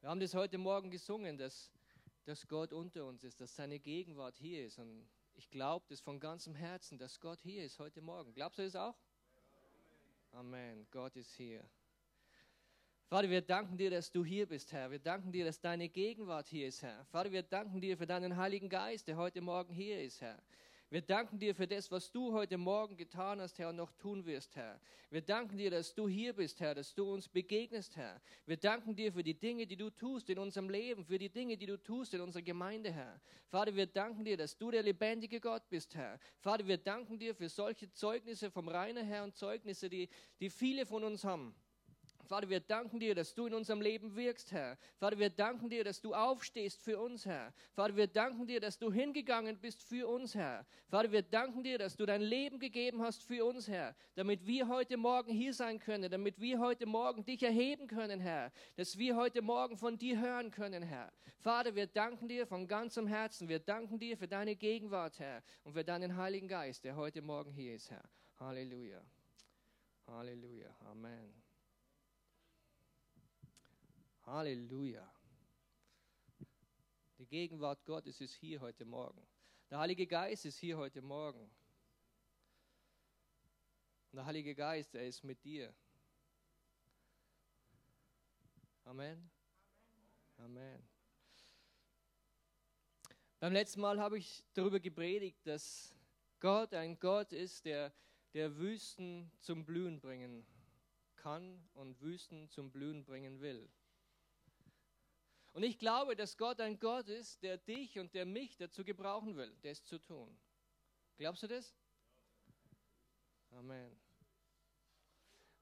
Wir haben das heute Morgen gesungen, dass, dass Gott unter uns ist, dass seine Gegenwart hier ist. Und ich glaube das von ganzem Herzen, dass Gott hier ist heute Morgen. Glaubst du das auch? Amen. Gott ist hier. Vater, wir danken dir, dass du hier bist, Herr. Wir danken dir, dass deine Gegenwart hier ist, Herr. Vater, wir danken dir für deinen Heiligen Geist, der heute Morgen hier ist, Herr. Wir danken dir für das, was du heute Morgen getan hast, Herr, und noch tun wirst, Herr. Wir danken dir, dass du hier bist, Herr, dass du uns begegnest, Herr. Wir danken dir für die Dinge, die du tust in unserem Leben, für die Dinge, die du tust in unserer Gemeinde, Herr. Vater, wir danken dir, dass du der lebendige Gott bist, Herr. Vater, wir danken dir für solche Zeugnisse vom reinen Herr und Zeugnisse, die, die viele von uns haben. Vater, wir danken dir, dass du in unserem Leben wirkst, Herr. Vater, wir danken dir, dass du aufstehst für uns, Herr. Vater, wir danken dir, dass du hingegangen bist für uns, Herr. Vater, wir danken dir, dass du dein Leben gegeben hast für uns, Herr, damit wir heute Morgen hier sein können, damit wir heute Morgen dich erheben können, Herr, dass wir heute Morgen von dir hören können, Herr. Vater, wir danken dir von ganzem Herzen. Wir danken dir für deine Gegenwart, Herr, und für deinen Heiligen Geist, der heute Morgen hier ist, Herr. Halleluja. Halleluja. Amen. Halleluja. Die Gegenwart Gottes ist hier heute Morgen. Der Heilige Geist ist hier heute Morgen. Und der Heilige Geist, er ist mit dir. Amen. Amen. Beim letzten Mal habe ich darüber gepredigt, dass Gott ein Gott ist, der, der Wüsten zum Blühen bringen kann und Wüsten zum Blühen bringen will. Und ich glaube, dass Gott ein Gott ist, der dich und der mich dazu gebrauchen will, das zu tun. Glaubst du das? Amen.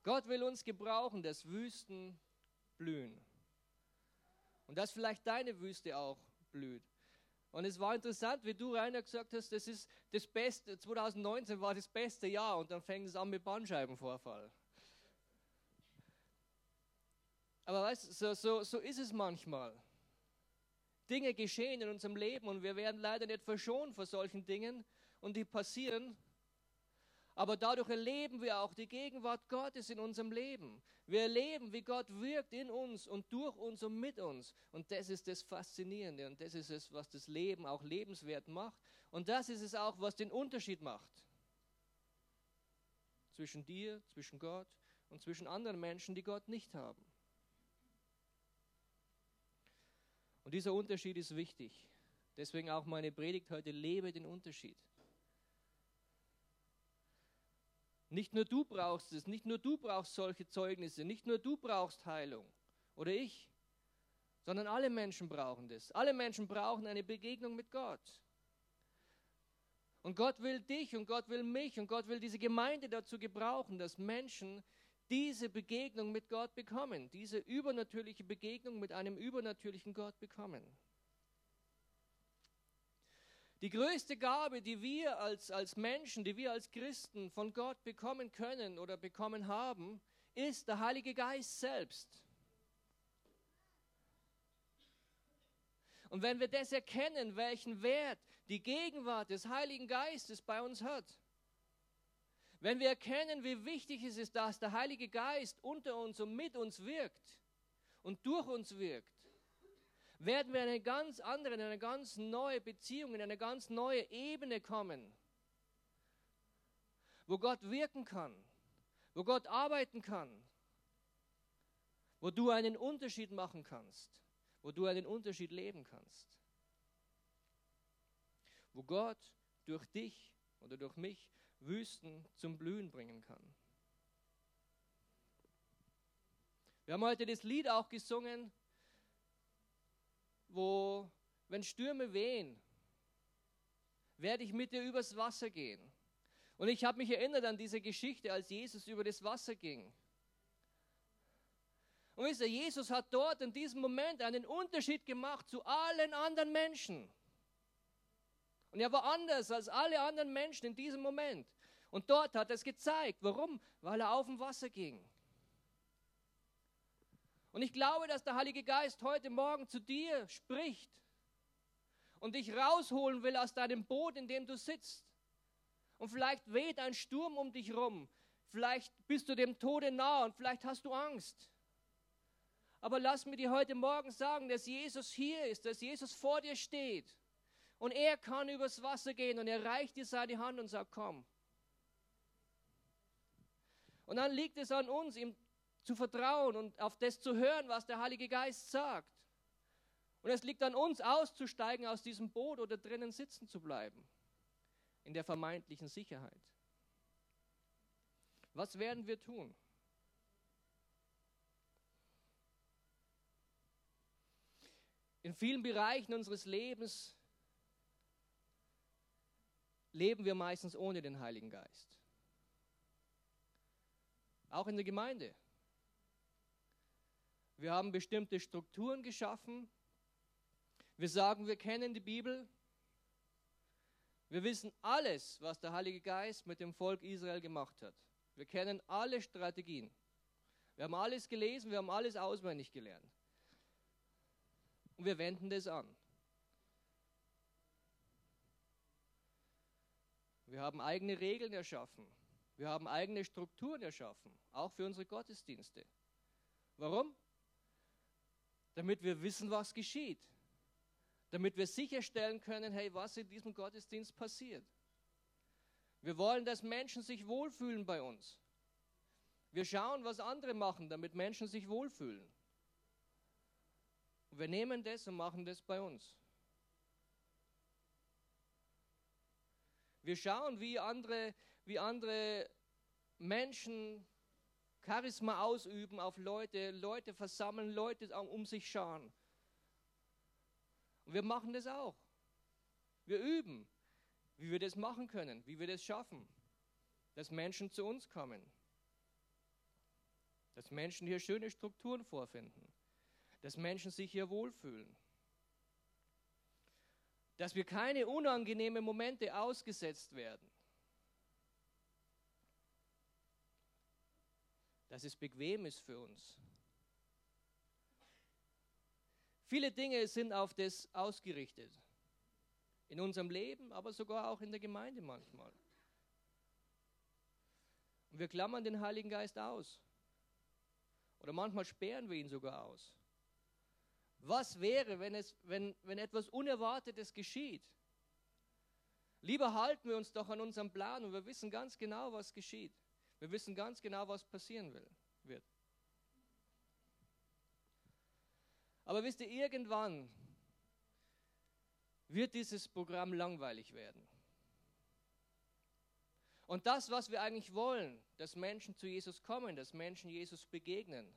Gott will uns gebrauchen, dass Wüsten blühen. Und dass vielleicht deine Wüste auch blüht. Und es war interessant, wie du, Rainer, gesagt hast, das ist das Beste, 2019 war das beste Jahr und dann fängt es an mit Bandscheibenvorfall. Aber weißt so, so, so ist es manchmal. Dinge geschehen in unserem Leben und wir werden leider nicht verschont vor solchen Dingen und die passieren. Aber dadurch erleben wir auch die Gegenwart Gottes in unserem Leben. Wir erleben, wie Gott wirkt in uns und durch uns und mit uns. Und das ist das Faszinierende und das ist es, was das Leben auch lebenswert macht. Und das ist es auch, was den Unterschied macht zwischen dir, zwischen Gott und zwischen anderen Menschen, die Gott nicht haben. Und dieser Unterschied ist wichtig. Deswegen auch meine Predigt heute, lebe den Unterschied. Nicht nur du brauchst es, nicht nur du brauchst solche Zeugnisse, nicht nur du brauchst Heilung oder ich, sondern alle Menschen brauchen das. Alle Menschen brauchen eine Begegnung mit Gott. Und Gott will dich und Gott will mich und Gott will diese Gemeinde dazu gebrauchen, dass Menschen diese Begegnung mit Gott bekommen, diese übernatürliche Begegnung mit einem übernatürlichen Gott bekommen. Die größte Gabe, die wir als, als Menschen, die wir als Christen von Gott bekommen können oder bekommen haben, ist der Heilige Geist selbst. Und wenn wir das erkennen, welchen Wert die Gegenwart des Heiligen Geistes bei uns hat, wenn wir erkennen, wie wichtig es ist, dass der Heilige Geist unter uns und mit uns wirkt und durch uns wirkt, werden wir in eine ganz andere, in eine ganz neue Beziehung, in eine ganz neue Ebene kommen, wo Gott wirken kann, wo Gott arbeiten kann, wo du einen Unterschied machen kannst, wo du einen Unterschied leben kannst, wo Gott durch dich oder durch mich Wüsten zum Blühen bringen kann. Wir haben heute das Lied auch gesungen, wo, wenn Stürme wehen, werde ich mit dir übers Wasser gehen. Und ich habe mich erinnert an diese Geschichte, als Jesus über das Wasser ging. Und wisst ihr, Jesus hat dort in diesem Moment einen Unterschied gemacht zu allen anderen Menschen. Und er war anders als alle anderen Menschen in diesem Moment. Und dort hat er es gezeigt. Warum? Weil er auf dem Wasser ging. Und ich glaube, dass der Heilige Geist heute Morgen zu dir spricht und dich rausholen will aus deinem Boot, in dem du sitzt. Und vielleicht weht ein Sturm um dich rum. Vielleicht bist du dem Tode nah und vielleicht hast du Angst. Aber lass mir dir heute Morgen sagen, dass Jesus hier ist, dass Jesus vor dir steht. Und er kann übers Wasser gehen und er reicht dir seine Hand und sagt, komm. Und dann liegt es an uns, ihm zu vertrauen und auf das zu hören, was der Heilige Geist sagt. Und es liegt an uns, auszusteigen aus diesem Boot oder drinnen sitzen zu bleiben, in der vermeintlichen Sicherheit. Was werden wir tun? In vielen Bereichen unseres Lebens leben wir meistens ohne den Heiligen Geist. Auch in der Gemeinde. Wir haben bestimmte Strukturen geschaffen. Wir sagen, wir kennen die Bibel. Wir wissen alles, was der Heilige Geist mit dem Volk Israel gemacht hat. Wir kennen alle Strategien. Wir haben alles gelesen, wir haben alles auswendig gelernt. Und wir wenden das an. Wir haben eigene Regeln erschaffen. Wir haben eigene Strukturen erschaffen, auch für unsere Gottesdienste. Warum? Damit wir wissen, was geschieht. Damit wir sicherstellen können, hey, was in diesem Gottesdienst passiert. Wir wollen, dass Menschen sich wohlfühlen bei uns. Wir schauen, was andere machen, damit Menschen sich wohlfühlen. Und wir nehmen das und machen das bei uns. Wir schauen, wie andere, wie andere Menschen Charisma ausüben auf Leute, Leute versammeln, Leute um sich scharen. Und wir machen das auch. Wir üben, wie wir das machen können, wie wir das schaffen, dass Menschen zu uns kommen, dass Menschen hier schöne Strukturen vorfinden, dass Menschen sich hier wohlfühlen dass wir keine unangenehmen Momente ausgesetzt werden. Dass es bequem ist für uns. Viele Dinge sind auf das ausgerichtet. In unserem Leben, aber sogar auch in der Gemeinde manchmal. Und wir klammern den Heiligen Geist aus. Oder manchmal sperren wir ihn sogar aus. Was wäre, wenn, es, wenn, wenn etwas Unerwartetes geschieht? Lieber halten wir uns doch an unserem Plan und wir wissen ganz genau, was geschieht. Wir wissen ganz genau, was passieren will, wird. Aber wisst ihr, irgendwann wird dieses Programm langweilig werden. Und das, was wir eigentlich wollen, dass Menschen zu Jesus kommen, dass Menschen Jesus begegnen,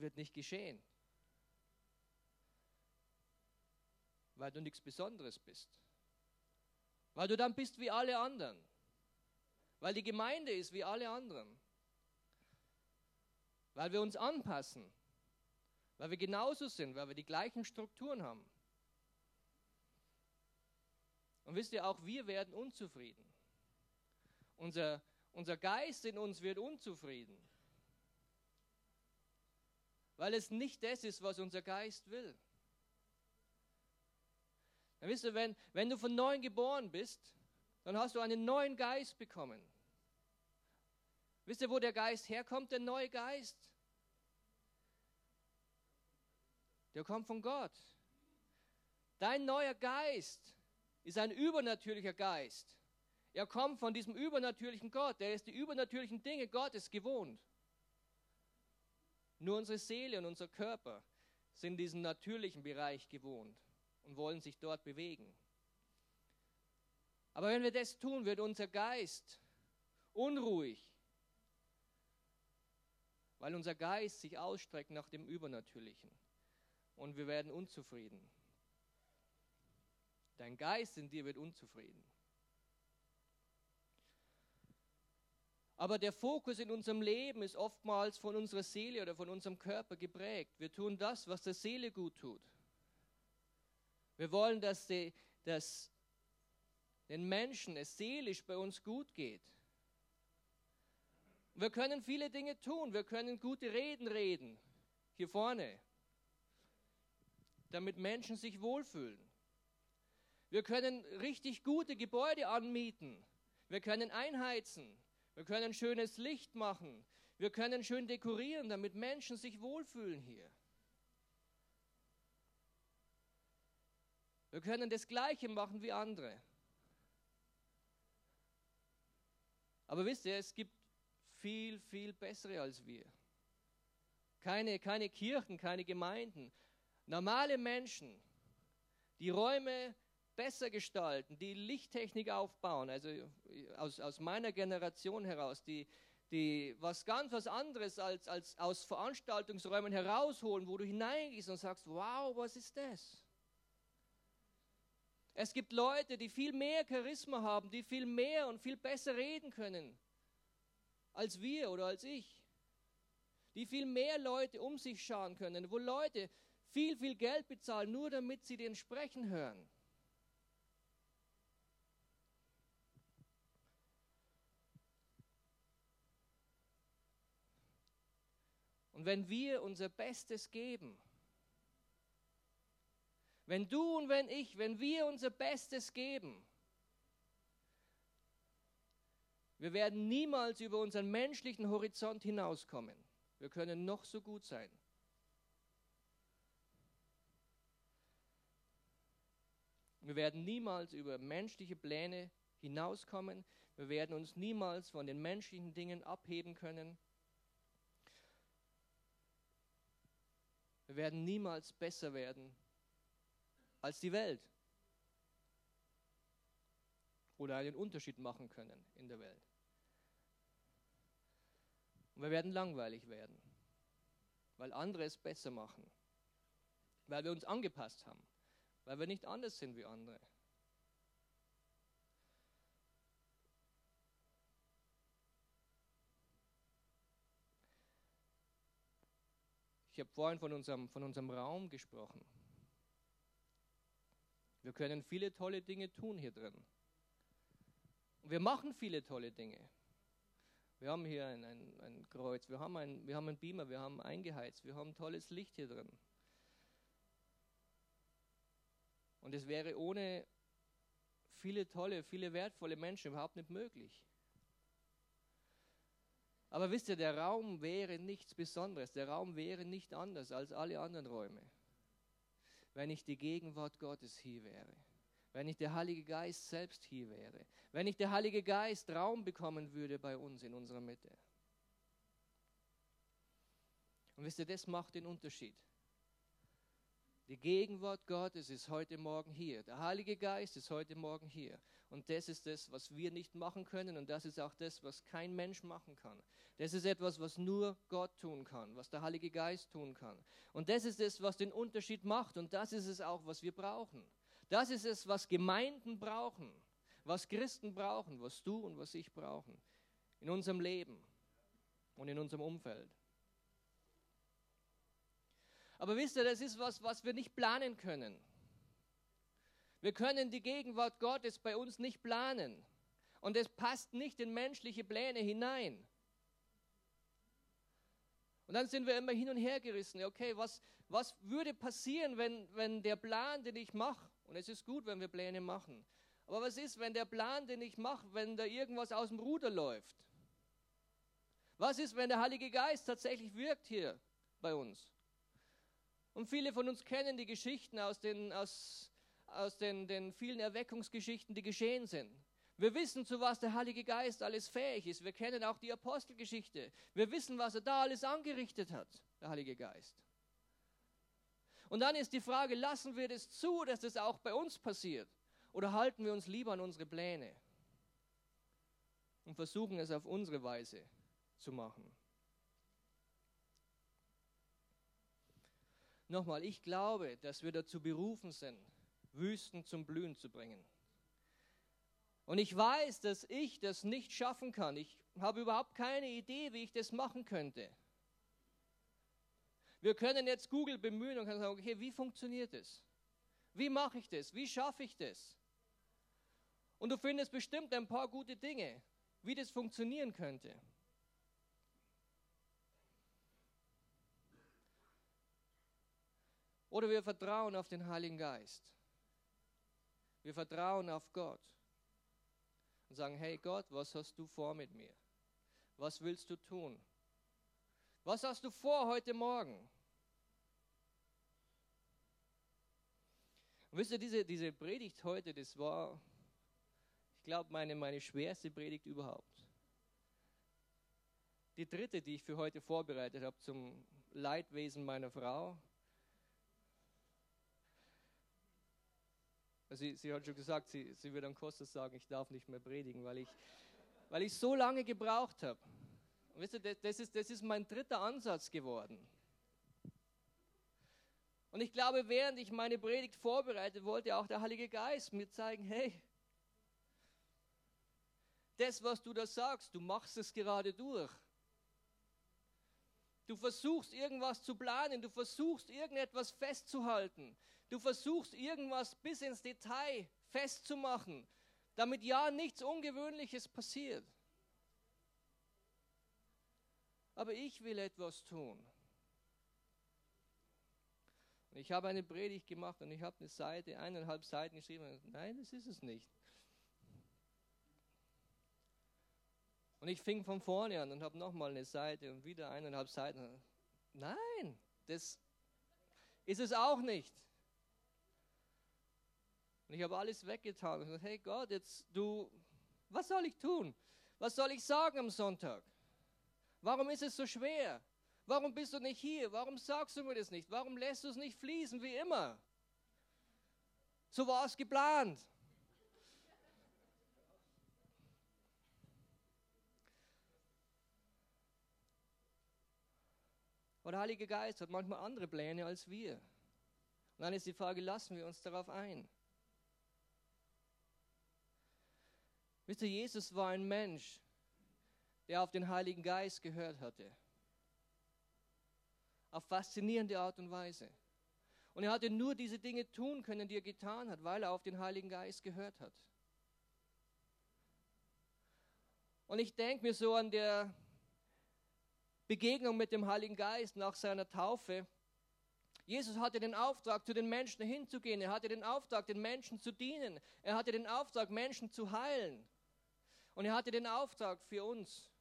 wird nicht geschehen, weil du nichts Besonderes bist, weil du dann bist wie alle anderen, weil die Gemeinde ist wie alle anderen, weil wir uns anpassen, weil wir genauso sind, weil wir die gleichen Strukturen haben. Und wisst ihr, auch wir werden unzufrieden. Unser, unser Geist in uns wird unzufrieden weil es nicht das ist, was unser Geist will. Dann wisst ihr, wenn, wenn du von neuem geboren bist, dann hast du einen neuen Geist bekommen. Wisst ihr, wo der Geist herkommt, der neue Geist? Der kommt von Gott. Dein neuer Geist ist ein übernatürlicher Geist. Er kommt von diesem übernatürlichen Gott. Der ist die übernatürlichen Dinge Gottes gewohnt. Nur unsere Seele und unser Körper sind diesen natürlichen Bereich gewohnt und wollen sich dort bewegen. Aber wenn wir das tun, wird unser Geist unruhig, weil unser Geist sich ausstreckt nach dem Übernatürlichen und wir werden unzufrieden. Dein Geist in dir wird unzufrieden. Aber der Fokus in unserem Leben ist oftmals von unserer Seele oder von unserem Körper geprägt. Wir tun das, was der Seele gut tut. Wir wollen, dass, die, dass den Menschen es seelisch bei uns gut geht. Wir können viele Dinge tun. Wir können gute Reden reden, hier vorne, damit Menschen sich wohlfühlen. Wir können richtig gute Gebäude anmieten. Wir können einheizen. Wir können schönes Licht machen. Wir können schön dekorieren, damit Menschen sich wohlfühlen hier. Wir können das Gleiche machen wie andere. Aber wisst ihr, es gibt viel, viel bessere als wir. Keine, keine Kirchen, keine Gemeinden. Normale Menschen, die Räume besser gestalten, die Lichttechnik aufbauen, also aus, aus meiner Generation heraus, die, die was ganz was anderes als, als aus Veranstaltungsräumen herausholen, wo du hineingehst und sagst, wow, was ist das? Es gibt Leute, die viel mehr Charisma haben, die viel mehr und viel besser reden können als wir oder als ich. Die viel mehr Leute um sich schauen können, wo Leute viel, viel Geld bezahlen, nur damit sie den sprechen hören. Und wenn wir unser Bestes geben, wenn du und wenn ich, wenn wir unser Bestes geben, wir werden niemals über unseren menschlichen Horizont hinauskommen. Wir können noch so gut sein. Wir werden niemals über menschliche Pläne hinauskommen. Wir werden uns niemals von den menschlichen Dingen abheben können. Wir werden niemals besser werden als die Welt. Oder einen Unterschied machen können in der Welt. Und wir werden langweilig werden, weil andere es besser machen, weil wir uns angepasst haben, weil wir nicht anders sind wie andere. Ich habe vorhin von unserem, von unserem Raum gesprochen. Wir können viele tolle Dinge tun hier drin. Und wir machen viele tolle Dinge. Wir haben hier ein, ein, ein Kreuz, wir haben, ein, wir haben einen Beamer, wir haben eingeheizt, wir haben tolles Licht hier drin. Und es wäre ohne viele tolle, viele wertvolle Menschen überhaupt nicht möglich. Aber wisst ihr, der Raum wäre nichts Besonderes. Der Raum wäre nicht anders als alle anderen Räume, wenn nicht die Gegenwart Gottes hier wäre. Wenn nicht der Heilige Geist selbst hier wäre. Wenn nicht der Heilige Geist Raum bekommen würde bei uns in unserer Mitte. Und wisst ihr, das macht den Unterschied. Die Gegenwart Gottes ist heute Morgen hier. Der Heilige Geist ist heute Morgen hier. Und das ist das, was wir nicht machen können. Und das ist auch das, was kein Mensch machen kann. Das ist etwas, was nur Gott tun kann, was der Heilige Geist tun kann. Und das ist es, was den Unterschied macht. Und das ist es auch, was wir brauchen. Das ist es, was Gemeinden brauchen, was Christen brauchen, was du und was ich brauchen. In unserem Leben und in unserem Umfeld. Aber wisst ihr, das ist was, was wir nicht planen können. Wir können die Gegenwart Gottes bei uns nicht planen. Und es passt nicht in menschliche Pläne hinein. Und dann sind wir immer hin und her gerissen. Okay, was, was würde passieren, wenn, wenn der Plan, den ich mache, und es ist gut, wenn wir Pläne machen, aber was ist, wenn der Plan, den ich mache, wenn da irgendwas aus dem Ruder läuft? Was ist, wenn der Heilige Geist tatsächlich wirkt hier bei uns? Und viele von uns kennen die Geschichten aus den, aus, aus den, den vielen Erweckungsgeschichten, die geschehen sind. Wir wissen, zu was der Heilige Geist alles fähig ist. Wir kennen auch die Apostelgeschichte. Wir wissen, was er da alles angerichtet hat, der Heilige Geist. Und dann ist die Frage, lassen wir das zu, dass das auch bei uns passiert? Oder halten wir uns lieber an unsere Pläne und versuchen es auf unsere Weise zu machen? Nochmal, ich glaube, dass wir dazu berufen sind, Wüsten zum Blühen zu bringen. Und ich weiß, dass ich das nicht schaffen kann. Ich habe überhaupt keine Idee, wie ich das machen könnte. Wir können jetzt Google bemühen und können sagen, okay, wie funktioniert das? Wie mache ich das? Wie schaffe ich das? Und du findest bestimmt ein paar gute Dinge, wie das funktionieren könnte. Oder wir vertrauen auf den Heiligen Geist. Wir vertrauen auf Gott und sagen, hey Gott, was hast du vor mit mir? Was willst du tun? Was hast du vor heute Morgen? Und wisst ihr, diese, diese Predigt heute, das war, ich glaube, meine, meine schwerste Predigt überhaupt. Die dritte, die ich für heute vorbereitet habe zum Leidwesen meiner Frau. Sie, sie hat schon gesagt, sie, sie wird am Kostas sagen, ich darf nicht mehr predigen, weil ich, weil ich so lange gebraucht habe. wisst ihr, das ist, das ist mein dritter Ansatz geworden. Und ich glaube, während ich meine Predigt vorbereitet, wollte auch der Heilige Geist mir zeigen, hey, das, was du da sagst, du machst es gerade durch. Du versuchst irgendwas zu planen, du versuchst irgendetwas festzuhalten, du versuchst irgendwas bis ins Detail festzumachen, damit ja nichts Ungewöhnliches passiert. Aber ich will etwas tun. Und ich habe eine Predigt gemacht und ich habe eine Seite, eineinhalb Seiten geschrieben. Nein, das ist es nicht. Und ich fing von vorne an und habe nochmal eine Seite und wieder eineinhalb Seiten. Nein, das ist es auch nicht. Und ich habe alles weggetan und gesagt, hey Gott, jetzt du, was soll ich tun? Was soll ich sagen am Sonntag? Warum ist es so schwer? Warum bist du nicht hier? Warum sagst du mir das nicht? Warum lässt du es nicht fließen wie immer? So war es geplant. Und der Heilige Geist hat manchmal andere Pläne als wir. Und dann ist die Frage, lassen wir uns darauf ein? Wisst ihr, Jesus war ein Mensch, der auf den Heiligen Geist gehört hatte. Auf faszinierende Art und Weise. Und er hatte nur diese Dinge tun können, die er getan hat, weil er auf den Heiligen Geist gehört hat. Und ich denke mir so an der Begegnung mit dem Heiligen Geist nach seiner Taufe. Jesus hatte den Auftrag, zu den Menschen hinzugehen. Er hatte den Auftrag, den Menschen zu dienen. Er hatte den Auftrag, Menschen zu heilen. Und er hatte den Auftrag für uns,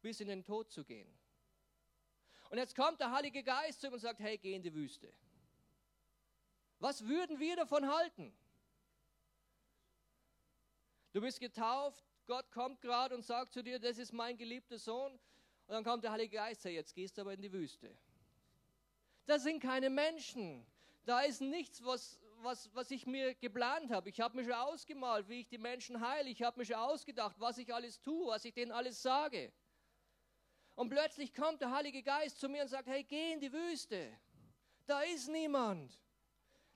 bis in den Tod zu gehen. Und jetzt kommt der Heilige Geist zu ihm und sagt, hey, geh in die Wüste. Was würden wir davon halten? Du bist getauft, Gott kommt gerade und sagt zu dir, das ist mein geliebter Sohn. Und dann kommt der Heilige Geist, jetzt gehst du aber in die Wüste. Das sind keine Menschen. Da ist nichts, was, was, was ich mir geplant habe. Ich habe mir schon ausgemalt, wie ich die Menschen heile. Ich habe mir schon ausgedacht, was ich alles tue, was ich denen alles sage. Und plötzlich kommt der Heilige Geist zu mir und sagt, hey, geh in die Wüste. Da ist niemand.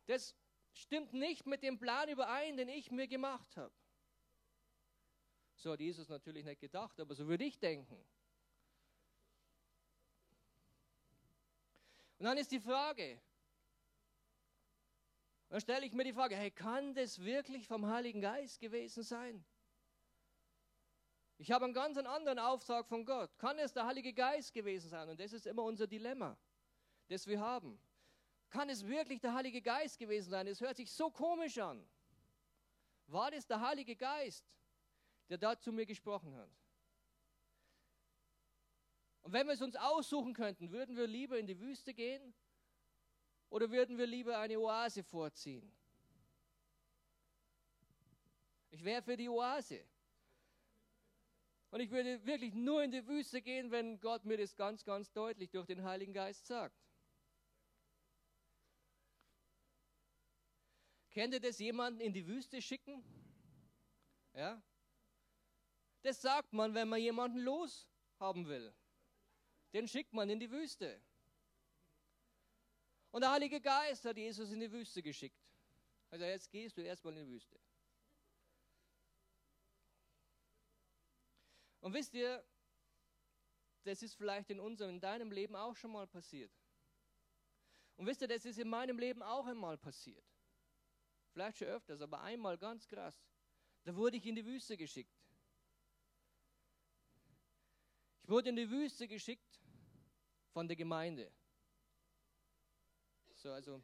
Das stimmt nicht mit dem Plan überein, den ich mir gemacht habe. So hat Jesus natürlich nicht gedacht, aber so würde ich denken. Und dann ist die Frage, dann stelle ich mir die Frage, hey, kann das wirklich vom Heiligen Geist gewesen sein? Ich habe einen ganz anderen Auftrag von Gott. Kann es der Heilige Geist gewesen sein? Und das ist immer unser Dilemma, das wir haben. Kann es wirklich der Heilige Geist gewesen sein? Es hört sich so komisch an. War das der Heilige Geist, der da zu mir gesprochen hat? Und wenn wir es uns aussuchen könnten, würden wir lieber in die Wüste gehen oder würden wir lieber eine Oase vorziehen? Ich wäre für die Oase. Und ich würde wirklich nur in die Wüste gehen, wenn Gott mir das ganz, ganz deutlich durch den Heiligen Geist sagt. Kennt ihr das, jemanden in die Wüste schicken? Ja? Das sagt man, wenn man jemanden loshaben will den schickt man in die Wüste. Und der Heilige Geist hat Jesus in die Wüste geschickt. Also jetzt gehst du erstmal in die Wüste. Und wisst ihr, das ist vielleicht in unserem, in deinem Leben auch schon mal passiert. Und wisst ihr, das ist in meinem Leben auch einmal passiert. Vielleicht schon öfters, aber einmal ganz krass. Da wurde ich in die Wüste geschickt. Ich wurde in die Wüste geschickt von der Gemeinde. So, also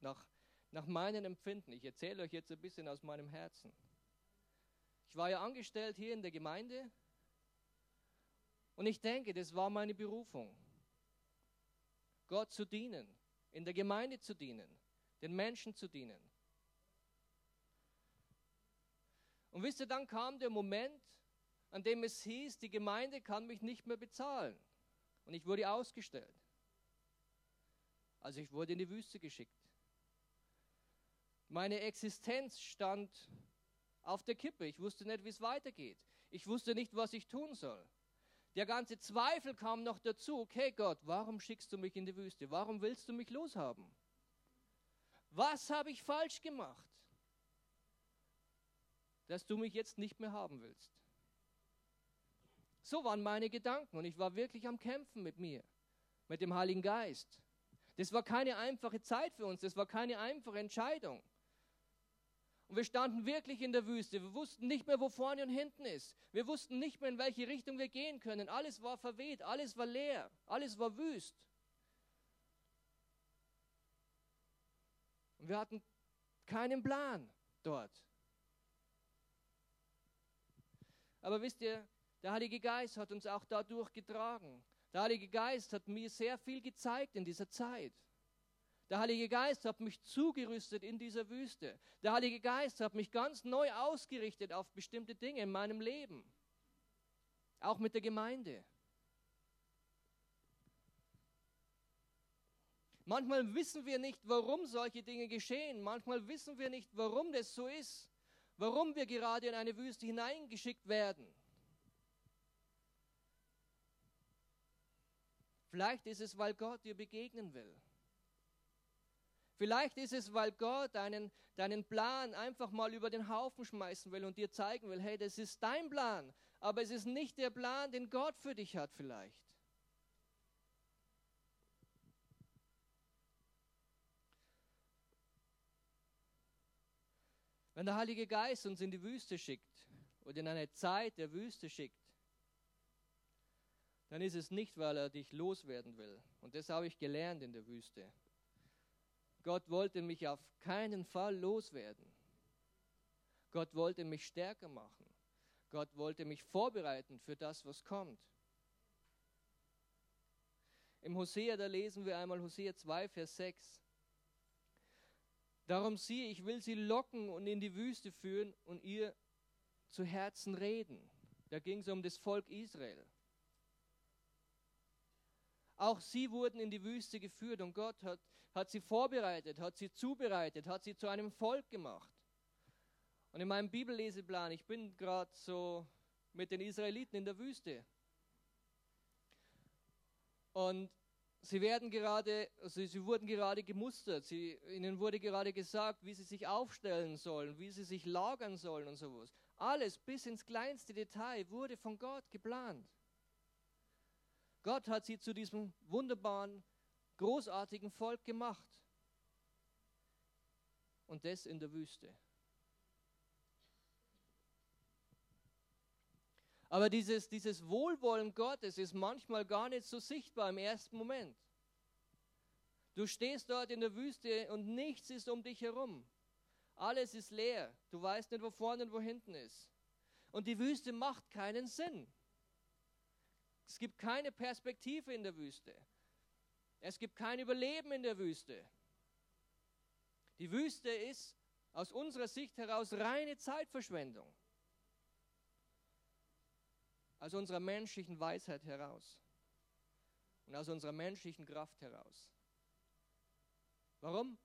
nach, nach meinem Empfinden. Ich erzähle euch jetzt ein bisschen aus meinem Herzen. Ich war ja angestellt hier in der Gemeinde Und ich denke, das war meine Berufung. Gott zu dienen, in der Gemeinde zu dienen, den Menschen zu dienen. Und wisst ihr, dann kam der Moment, an dem es hieß, die Gemeinde kann mich nicht mehr bezahlen. Und ich wurde ausgestellt. Also ich wurde in die Wüste geschickt. Meine Existenz stand auf der Kippe. Ich wusste nicht, wie es weitergeht. Ich wusste nicht, was ich tun soll. Der ganze Zweifel kam noch dazu. Okay, Gott, warum schickst du mich in die Wüste? Warum willst du mich loshaben? Was habe ich falsch gemacht, dass du mich jetzt nicht mehr haben willst? So waren meine Gedanken und ich war wirklich am Kämpfen mit mir, mit dem Heiligen Geist. Das war keine einfache Zeit für uns, das war keine einfache Entscheidung. Und wir standen wirklich in der Wüste. Wir wussten nicht mehr, wo vorne und hinten ist. Wir wussten nicht mehr, in welche Richtung wir gehen können. Alles war verweht, alles war leer, alles war wüst. Und wir hatten keinen Plan dort. Aber wisst ihr, der Heilige Geist hat uns auch dadurch getragen. Der Heilige Geist hat mir sehr viel gezeigt in dieser Zeit. Der Heilige Geist hat mich zugerüstet in dieser Wüste. Der Heilige Geist hat mich ganz neu ausgerichtet auf bestimmte Dinge in meinem Leben. Auch mit der Gemeinde. Manchmal wissen wir nicht, warum solche Dinge geschehen. Manchmal wissen wir nicht, warum das so ist. Warum wir gerade in eine Wüste hineingeschickt werden. Vielleicht ist es, weil Gott dir begegnen will. Vielleicht ist es, weil Gott deinen, deinen Plan einfach mal über den Haufen schmeißen will und dir zeigen will, hey, das ist dein Plan, aber es ist nicht der Plan, den Gott für dich hat vielleicht. Wenn der Heilige Geist uns in die Wüste schickt oder in eine Zeit der Wüste schickt, dann ist es nicht, weil er dich loswerden will. Und das habe ich gelernt in der Wüste. Gott wollte mich auf keinen Fall loswerden. Gott wollte mich stärker machen. Gott wollte mich vorbereiten für das, was kommt. Im Hosea, da lesen wir einmal Hosea 2, Vers 6. Darum siehe, ich will sie locken und in die Wüste führen und ihr zu Herzen reden. Da ging es um das Volk Israel. Auch sie wurden in die Wüste geführt und Gott hat, hat sie vorbereitet, hat sie zubereitet, hat sie zu einem Volk gemacht. Und in meinem Bibelleseplan, ich bin gerade so mit den Israeliten in der Wüste. Und sie werden gerade, also sie wurden gerade gemustert, sie, ihnen wurde gerade gesagt, wie sie sich aufstellen sollen, wie sie sich lagern sollen und sowas. Alles bis ins kleinste Detail wurde von Gott geplant. Gott hat sie zu diesem wunderbaren, großartigen Volk gemacht. Und das in der Wüste. Aber dieses, dieses Wohlwollen Gottes ist manchmal gar nicht so sichtbar im ersten Moment. Du stehst dort in der Wüste und nichts ist um dich herum. Alles ist leer. Du weißt nicht, wo vorne und wo hinten ist. Und die Wüste macht keinen Sinn. Es gibt keine Perspektive in der Wüste. Es gibt kein Überleben in der Wüste. Die Wüste ist aus unserer Sicht heraus reine Zeitverschwendung. Aus unserer menschlichen Weisheit heraus. Und aus unserer menschlichen Kraft heraus. Warum?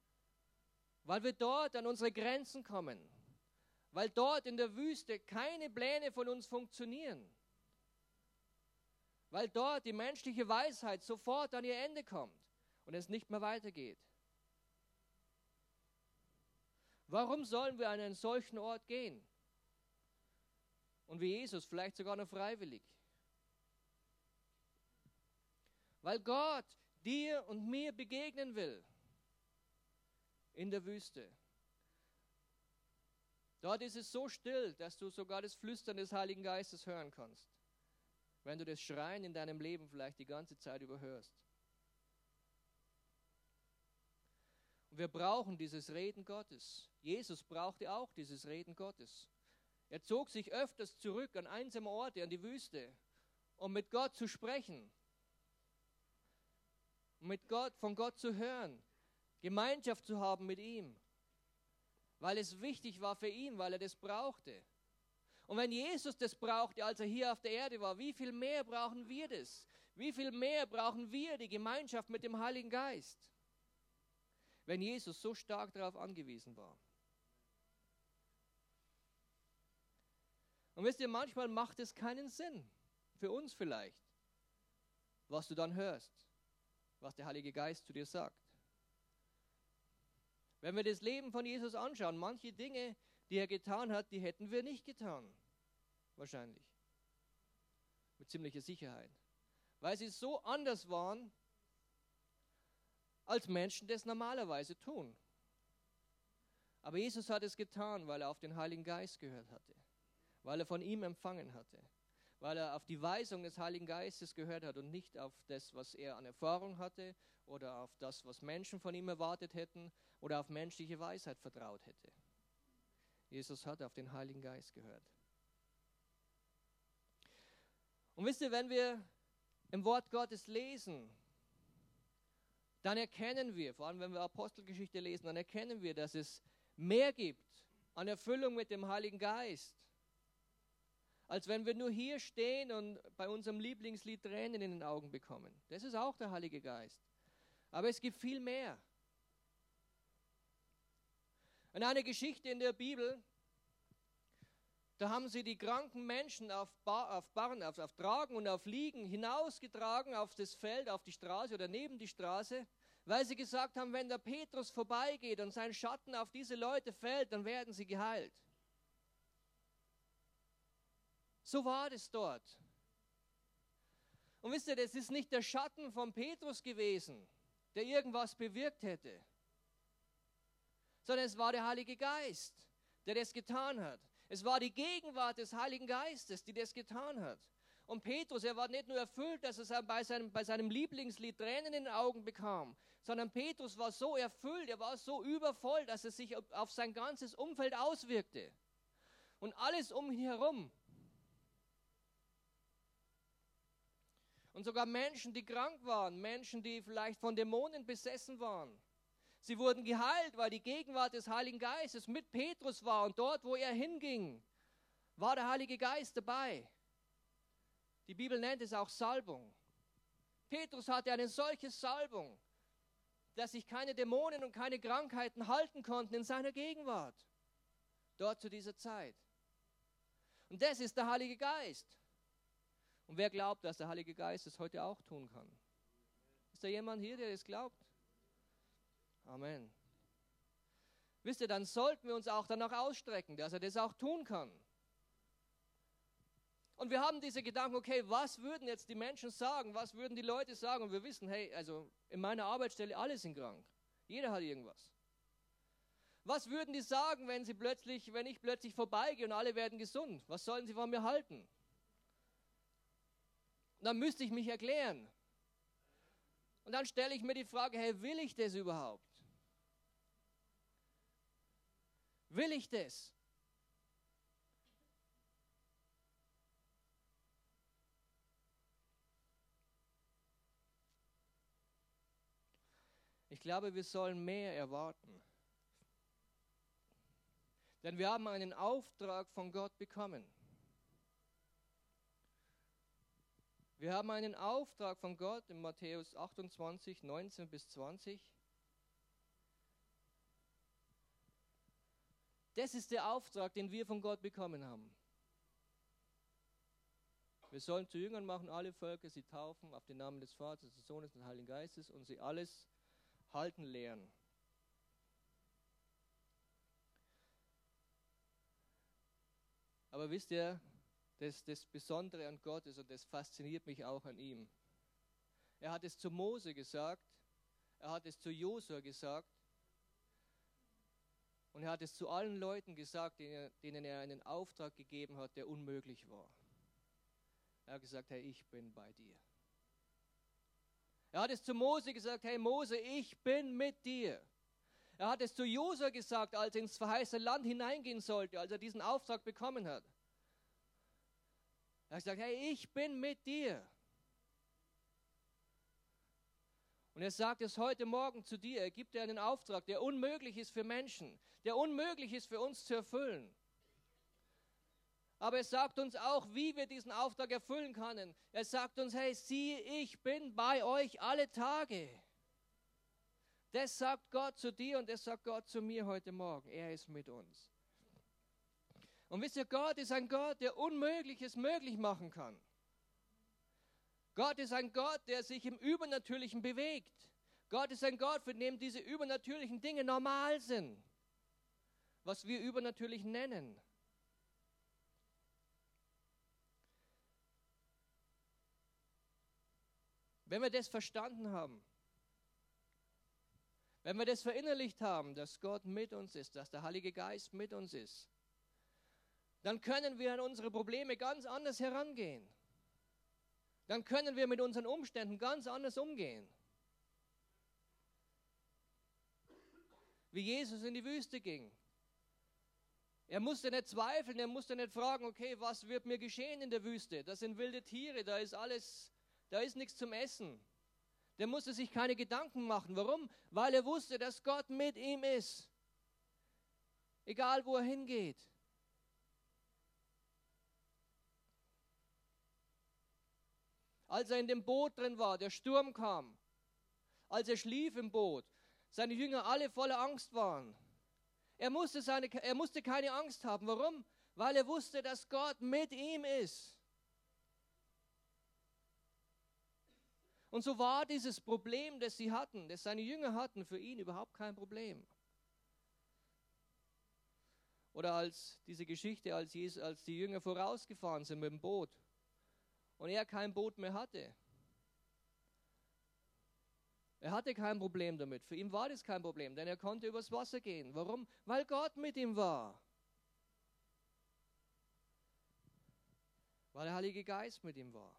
Weil wir dort an unsere Grenzen kommen. Weil dort in der Wüste keine Pläne von uns funktionieren weil dort die menschliche Weisheit sofort an ihr Ende kommt und es nicht mehr weitergeht. Warum sollen wir an einen solchen Ort gehen? Und wie Jesus, vielleicht sogar noch freiwillig. Weil Gott dir und mir begegnen will in der Wüste. Dort ist es so still, dass du sogar das Flüstern des Heiligen Geistes hören kannst wenn du das Schreien in deinem Leben vielleicht die ganze Zeit überhörst. Und wir brauchen dieses Reden Gottes. Jesus brauchte auch dieses Reden Gottes. Er zog sich öfters zurück an einsame Orte, an die Wüste um mit Gott zu sprechen, um mit Gott, von Gott zu hören, Gemeinschaft zu haben mit ihm, weil es wichtig war für ihn, weil er das brauchte. Und wenn Jesus das brauchte, als er hier auf der Erde war, wie viel mehr brauchen wir das? Wie viel mehr brauchen wir die Gemeinschaft mit dem Heiligen Geist? Wenn Jesus so stark darauf angewiesen war. Und wisst ihr, manchmal macht es keinen Sinn, für uns vielleicht, was du dann hörst, was der Heilige Geist zu dir sagt. Wenn wir das Leben von Jesus anschauen, manche Dinge, die er getan hat, die hätten wir nicht getan. Wahrscheinlich. Mit ziemlicher Sicherheit. Weil sie so anders waren, als Menschen das normalerweise tun. Aber Jesus hat es getan, weil er auf den Heiligen Geist gehört hatte, weil er von ihm empfangen hatte, weil er auf die Weisung des Heiligen Geistes gehört hat und nicht auf das, was er an Erfahrung hatte oder auf das, was Menschen von ihm erwartet hätten oder auf menschliche Weisheit vertraut hätte. Jesus hat auf den Heiligen Geist gehört. Und wisst ihr, wenn wir im Wort Gottes lesen, dann erkennen wir, vor allem wenn wir Apostelgeschichte lesen, dann erkennen wir, dass es mehr gibt an Erfüllung mit dem Heiligen Geist, als wenn wir nur hier stehen und bei unserem Lieblingslied Tränen in den Augen bekommen. Das ist auch der Heilige Geist. Aber es gibt viel mehr. Und eine Geschichte in der Bibel, da haben sie die kranken Menschen auf, Bar, auf Barren, auf, auf Tragen und auf Liegen hinausgetragen auf das Feld, auf die Straße oder neben die Straße, weil sie gesagt haben, wenn der Petrus vorbeigeht und sein Schatten auf diese Leute fällt, dann werden sie geheilt. So war das dort. Und wisst ihr, das ist nicht der Schatten von Petrus gewesen, der irgendwas bewirkt hätte, sondern es war der Heilige Geist, der das getan hat. Es war die Gegenwart des Heiligen Geistes, die das getan hat. Und Petrus, er war nicht nur erfüllt, dass er bei seinem, bei seinem Lieblingslied Tränen in den Augen bekam, sondern Petrus war so erfüllt, er war so übervoll, dass es sich auf sein ganzes Umfeld auswirkte. Und alles um ihn herum. Und sogar Menschen, die krank waren, Menschen, die vielleicht von Dämonen besessen waren, Sie wurden geheilt, weil die Gegenwart des Heiligen Geistes mit Petrus war und dort, wo er hinging, war der Heilige Geist dabei. Die Bibel nennt es auch Salbung. Petrus hatte eine solche Salbung, dass sich keine Dämonen und keine Krankheiten halten konnten in seiner Gegenwart, dort zu dieser Zeit. Und das ist der Heilige Geist. Und wer glaubt, dass der Heilige Geist es heute auch tun kann? Ist da jemand hier, der es glaubt? Amen. Wisst ihr, dann sollten wir uns auch danach ausstrecken, dass er das auch tun kann. Und wir haben diese Gedanken, okay, was würden jetzt die Menschen sagen? Was würden die Leute sagen? Und wir wissen, hey, also in meiner Arbeitsstelle alle sind krank. Jeder hat irgendwas. Was würden die sagen, wenn sie plötzlich, wenn ich plötzlich vorbeigehe und alle werden gesund? Was sollen sie von mir halten? Und dann müsste ich mich erklären. Und dann stelle ich mir die Frage, hey, will ich das überhaupt? Will ich das? Ich glaube, wir sollen mehr erwarten. Denn wir haben einen Auftrag von Gott bekommen. Wir haben einen Auftrag von Gott in Matthäus 28, 19 bis 20. Das ist der Auftrag, den wir von Gott bekommen haben. Wir sollen zu Jüngern machen, alle Völker, sie taufen auf den Namen des Vaters, des Sohnes und des Heiligen Geistes und sie alles halten lehren. Aber wisst ihr, das, das Besondere an Gott ist und das fasziniert mich auch an ihm. Er hat es zu Mose gesagt, er hat es zu Josua gesagt und er hat es zu allen Leuten gesagt, denen er einen Auftrag gegeben hat, der unmöglich war. Er hat gesagt, hey, ich bin bei dir. Er hat es zu Mose gesagt, hey Mose, ich bin mit dir. Er hat es zu Josua gesagt, als er ins verheißene Land hineingehen sollte, als er diesen Auftrag bekommen hat. Er hat gesagt, hey, ich bin mit dir. Und er sagt es heute Morgen zu dir. Er gibt dir einen Auftrag, der unmöglich ist für Menschen, der unmöglich ist für uns zu erfüllen. Aber er sagt uns auch, wie wir diesen Auftrag erfüllen können. Er sagt uns, hey, siehe, ich bin bei euch alle Tage. Das sagt Gott zu dir und das sagt Gott zu mir heute Morgen. Er ist mit uns. Und wisst ihr, Gott ist ein Gott, der Unmögliches möglich machen kann. Gott ist ein Gott, der sich im Übernatürlichen bewegt. Gott ist ein Gott, für den diese übernatürlichen Dinge normal sind. Was wir übernatürlich nennen. Wenn wir das verstanden haben, wenn wir das verinnerlicht haben, dass Gott mit uns ist, dass der Heilige Geist mit uns ist, dann können wir an unsere Probleme ganz anders herangehen. Dann können wir mit unseren Umständen ganz anders umgehen. Wie Jesus in die Wüste ging. Er musste nicht zweifeln, er musste nicht fragen, okay, was wird mir geschehen in der Wüste? Das sind wilde Tiere, da ist alles, da ist nichts zum Essen. Der musste sich keine Gedanken machen. Warum? Weil er wusste, dass Gott mit ihm ist. Egal wo er hingeht. Als er in dem Boot drin war, der Sturm kam, als er schlief im Boot, seine Jünger alle voller Angst waren. Er musste, seine, er musste keine Angst haben. Warum? Weil er wusste, dass Gott mit ihm ist. Und so war dieses Problem, das sie hatten, das seine Jünger hatten, für ihn überhaupt kein Problem. Oder als diese Geschichte, als, Jesus, als die Jünger vorausgefahren sind mit dem Boot und er kein Boot mehr hatte. Er hatte kein Problem damit. Für ihn war das kein Problem, denn er konnte übers Wasser gehen. Warum? Weil Gott mit ihm war. Weil der Heilige Geist mit ihm war.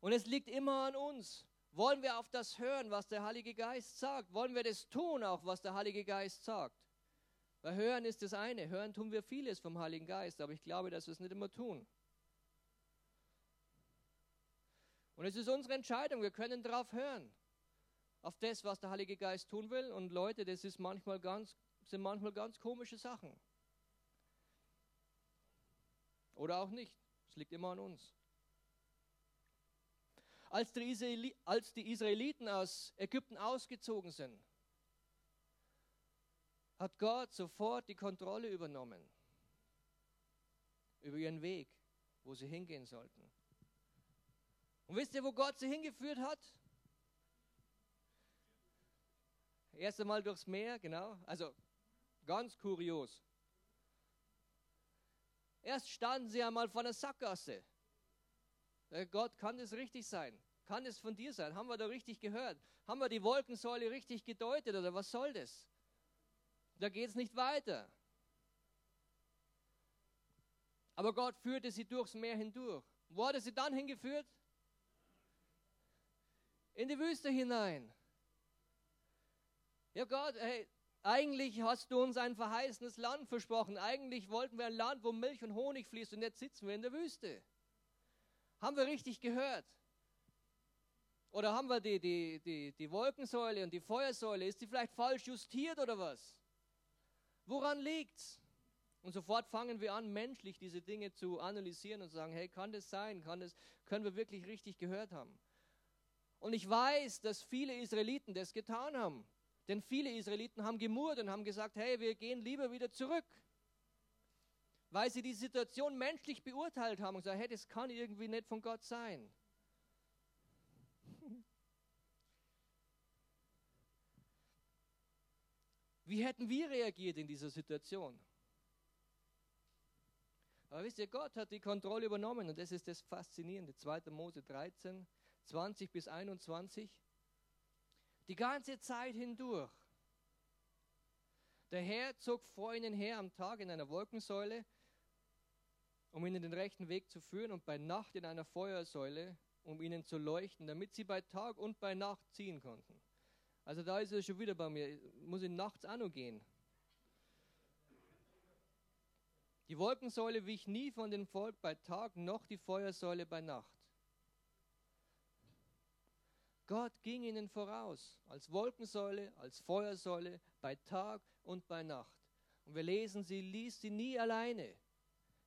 Und es liegt immer an uns. Wollen wir auf das hören, was der Heilige Geist sagt? Wollen wir das tun, auch was der Heilige Geist sagt? Weil hören ist das eine. Hören tun wir vieles vom Heiligen Geist, aber ich glaube, dass wir es nicht immer tun. Und es ist unsere Entscheidung. Wir können darauf hören. Auf das, was der Heilige Geist tun will. Und Leute, das ist manchmal ganz, sind manchmal ganz komische Sachen. Oder auch nicht. Es liegt immer an uns. Als die, Israeliten aus Ägypten ausgezogen sind, hat Gott sofort die Kontrolle übernommen über ihren Weg, wo sie hingehen sollten. Und wisst ihr, wo Gott sie hingeführt hat? Erst einmal durchs Meer, genau. Also ganz kurios. Erst standen sie einmal vor einer Sackgasse. Gott, kann das richtig sein? Kann das von dir sein? Haben wir da richtig gehört? Haben wir die Wolkensäule richtig gedeutet oder was soll das? Da geht es nicht weiter. Aber Gott führte sie durchs Meer hindurch. Wo hat er sie dann hingeführt? In die Wüste hinein. Ja Gott, hey, eigentlich hast du uns ein verheißenes Land versprochen. Eigentlich wollten wir ein Land, wo Milch und Honig fließt und jetzt sitzen wir in der Wüste. Haben wir richtig gehört? Oder haben wir die, die, die, die Wolkensäule und die Feuersäule, ist die vielleicht falsch justiert oder was? Woran liegt's? Und sofort fangen wir an, menschlich diese Dinge zu analysieren und sagen, hey, kann das sein? Kann das, können wir wirklich richtig gehört haben? Und ich weiß, dass viele Israeliten das getan haben. Denn viele Israeliten haben gemurrt und haben gesagt, hey, wir gehen lieber wieder zurück. Weil sie die Situation menschlich beurteilt haben und gesagt, hey, das kann irgendwie nicht von Gott sein. Wie hätten wir reagiert in dieser Situation? Aber wisst ihr, Gott hat die Kontrolle übernommen und das ist das Faszinierende. 2. Mose 13, 20 bis 21. Die ganze Zeit hindurch. Der Herr zog vor ihnen her am Tag in einer Wolkensäule, um ihnen den rechten Weg zu führen, und bei Nacht in einer Feuersäule, um ihnen zu leuchten, damit sie bei Tag und bei Nacht ziehen konnten. Also da ist er schon wieder bei mir. Muss ich nachts auch noch gehen. Die Wolkensäule wich nie von dem Volk bei Tag, noch die Feuersäule bei Nacht. Gott ging ihnen voraus, als Wolkensäule, als Feuersäule, bei Tag und bei Nacht. Und wir lesen, sie ließ sie nie alleine.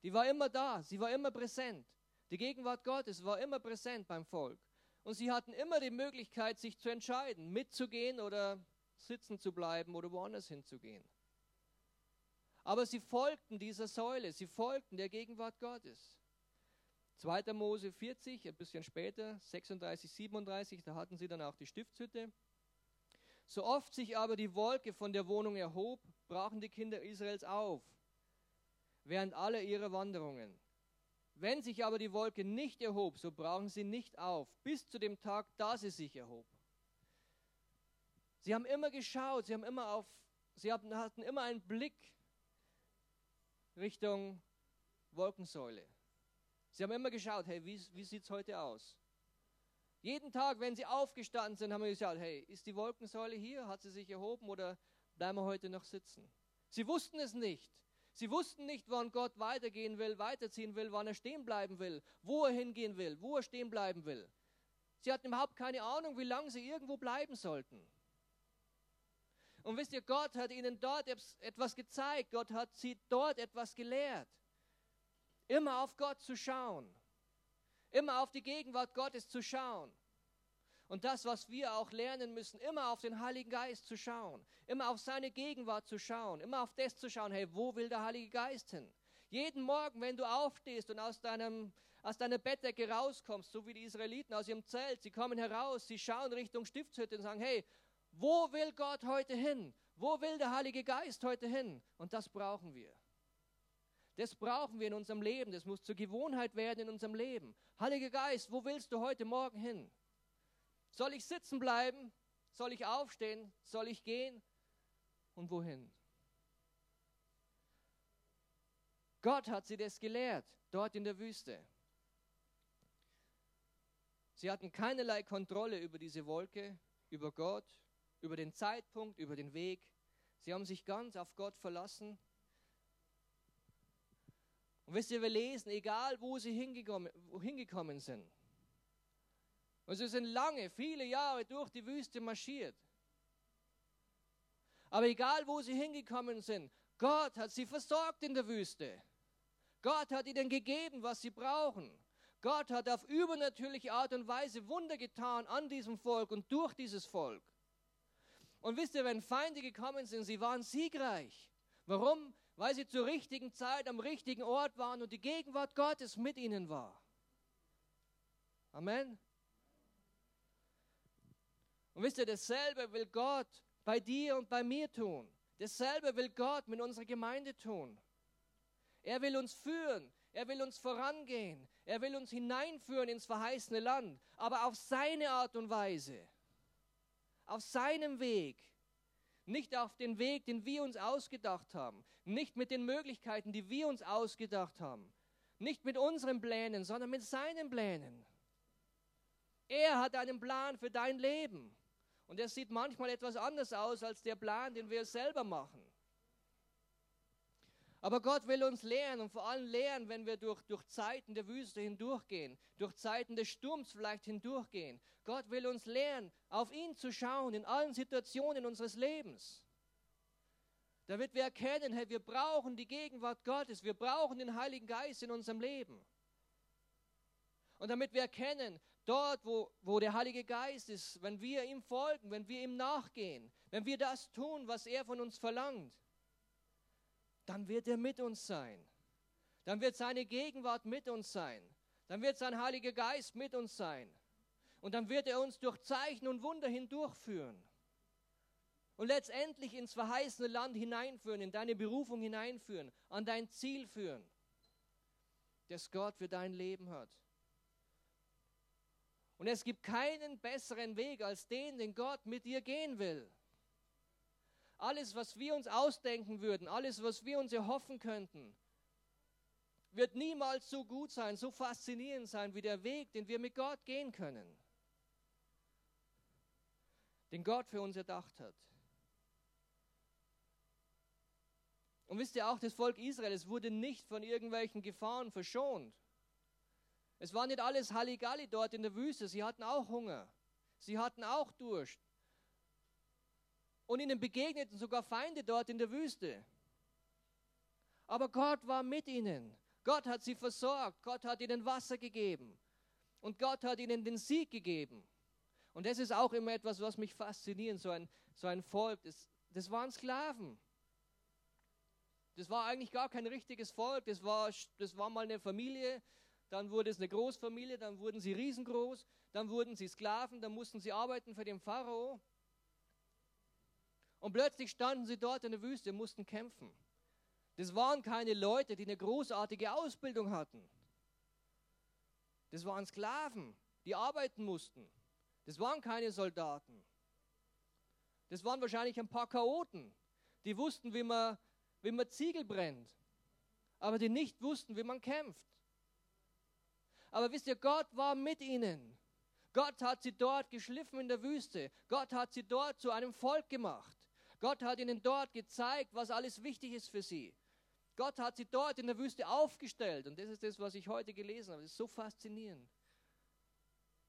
Die war immer da, sie war immer präsent. Die Gegenwart Gottes war immer präsent beim Volk. Und sie hatten immer die Möglichkeit, sich zu entscheiden, mitzugehen oder sitzen zu bleiben oder woanders hinzugehen. Aber sie folgten dieser Säule, sie folgten der Gegenwart Gottes. 2. Mose 40, ein bisschen später, 36, 37, da hatten sie dann auch die Stiftshütte. So oft sich aber die Wolke von der Wohnung erhob, brachen die Kinder Israels auf, während aller ihrer Wanderungen. Wenn sich aber die Wolke nicht erhob, so brachen sie nicht auf, bis zu dem Tag, da sie sich erhob. Sie haben immer geschaut, sie haben immer auf, sie hatten immer einen Blick Richtung Wolkensäule. Sie haben immer geschaut, hey, wie, wie sieht es heute aus? Jeden Tag, wenn sie aufgestanden sind, haben wir geschaut, hey, ist die Wolkensäule hier? Hat sie sich erhoben oder bleiben wir heute noch sitzen? Sie wussten es nicht. Sie wussten nicht, wann Gott weitergehen will, weiterziehen will, wann er stehen bleiben will, wo er hingehen will, wo er stehen bleiben will. Sie hatten überhaupt keine Ahnung, wie lange sie irgendwo bleiben sollten. Und wisst ihr, Gott hat ihnen dort etwas gezeigt, Gott hat sie dort etwas gelehrt. Immer auf Gott zu schauen, immer auf die Gegenwart Gottes zu schauen. Und das, was wir auch lernen müssen, immer auf den Heiligen Geist zu schauen, immer auf seine Gegenwart zu schauen, immer auf das zu schauen, hey, wo will der Heilige Geist hin? Jeden Morgen, wenn du aufstehst und aus, deinem, aus deiner Bettdecke rauskommst, so wie die Israeliten aus ihrem Zelt, sie kommen heraus, sie schauen Richtung Stiftshütte und sagen, hey, wo will Gott heute hin? Wo will der Heilige Geist heute hin? Und das brauchen wir. Das brauchen wir in unserem Leben. Das muss zur Gewohnheit werden in unserem Leben. Heiliger Geist, wo willst du heute Morgen hin? Soll ich sitzen bleiben? Soll ich aufstehen? Soll ich gehen? Und wohin? Gott hat sie das gelehrt, dort in der Wüste. Sie hatten keinerlei Kontrolle über diese Wolke, über Gott, über den Zeitpunkt, über den Weg. Sie haben sich ganz auf Gott verlassen. Und wisst ihr, wir lesen, egal wo sie hingekommen, hingekommen sind, und sie sind lange, viele Jahre durch die Wüste marschiert. Aber egal, wo sie hingekommen sind, Gott hat sie versorgt in der Wüste. Gott hat ihnen gegeben, was sie brauchen. Gott hat auf übernatürliche Art und Weise Wunder getan an diesem Volk und durch dieses Volk. Und wisst ihr, wenn Feinde gekommen sind, sie waren siegreich. Warum? Weil sie zur richtigen Zeit am richtigen Ort waren und die Gegenwart Gottes mit ihnen war. Amen. Und wisst ihr, dasselbe will Gott bei dir und bei mir tun. Dasselbe will Gott mit unserer Gemeinde tun. Er will uns führen, er will uns vorangehen, er will uns hineinführen ins verheißene Land, aber auf seine Art und Weise, auf seinem Weg, nicht auf den Weg, den wir uns ausgedacht haben, nicht mit den Möglichkeiten, die wir uns ausgedacht haben, nicht mit unseren Plänen, sondern mit seinen Plänen. Er hat einen Plan für dein Leben. Und er sieht manchmal etwas anders aus als der Plan, den wir selber machen. Aber Gott will uns lehren und vor allem lehren, wenn wir durch, durch Zeiten der Wüste hindurchgehen, durch Zeiten des Sturms vielleicht hindurchgehen. Gott will uns lehren, auf ihn zu schauen in allen Situationen unseres Lebens. Damit wir erkennen, hey, wir brauchen die Gegenwart Gottes, wir brauchen den Heiligen Geist in unserem Leben. Und damit wir erkennen, Dort, wo, wo der Heilige Geist ist, wenn wir ihm folgen, wenn wir ihm nachgehen, wenn wir das tun, was er von uns verlangt, dann wird er mit uns sein. Dann wird seine Gegenwart mit uns sein. Dann wird sein Heiliger Geist mit uns sein. Und dann wird er uns durch Zeichen und Wunder hindurchführen. Und letztendlich ins verheißene Land hineinführen, in deine Berufung hineinführen, an dein Ziel führen, das Gott für dein Leben hat. Und es gibt keinen besseren Weg als den, den Gott mit dir gehen will. Alles, was wir uns ausdenken würden, alles, was wir uns erhoffen könnten, wird niemals so gut sein, so faszinierend sein wie der Weg, den wir mit Gott gehen können. Den Gott für uns erdacht hat. Und wisst ihr auch, das Volk Israel, es wurde nicht von irgendwelchen Gefahren verschont. Es war nicht alles Halligalli dort in der Wüste. Sie hatten auch Hunger. Sie hatten auch Durst. Und ihnen begegneten sogar Feinde dort in der Wüste. Aber Gott war mit ihnen. Gott hat sie versorgt. Gott hat ihnen Wasser gegeben. Und Gott hat ihnen den Sieg gegeben. Und das ist auch immer etwas, was mich fasziniert. So ein, so ein Volk, das, das waren Sklaven. Das war eigentlich gar kein richtiges Volk. Das war, das war mal eine Familie. Dann wurde es eine Großfamilie. Dann wurden sie riesengroß. Dann wurden sie Sklaven. Dann mussten sie arbeiten für den Pharao. Und plötzlich standen sie dort in der Wüste und mussten kämpfen. Das waren keine Leute, die eine großartige Ausbildung hatten. Das waren Sklaven, die arbeiten mussten. Das waren keine Soldaten. Das waren wahrscheinlich ein paar Chaoten, die wussten, wie man, wie man Ziegel brennt, aber die nicht wussten, wie man kämpft. Aber wisst ihr, Gott war mit ihnen. Gott hat sie dort geschliffen in der Wüste. Gott hat sie dort zu einem Volk gemacht. Gott hat ihnen dort gezeigt, was alles wichtig ist für sie. Gott hat sie dort in der Wüste aufgestellt. Und das ist das, was ich heute gelesen habe. Das ist so faszinierend.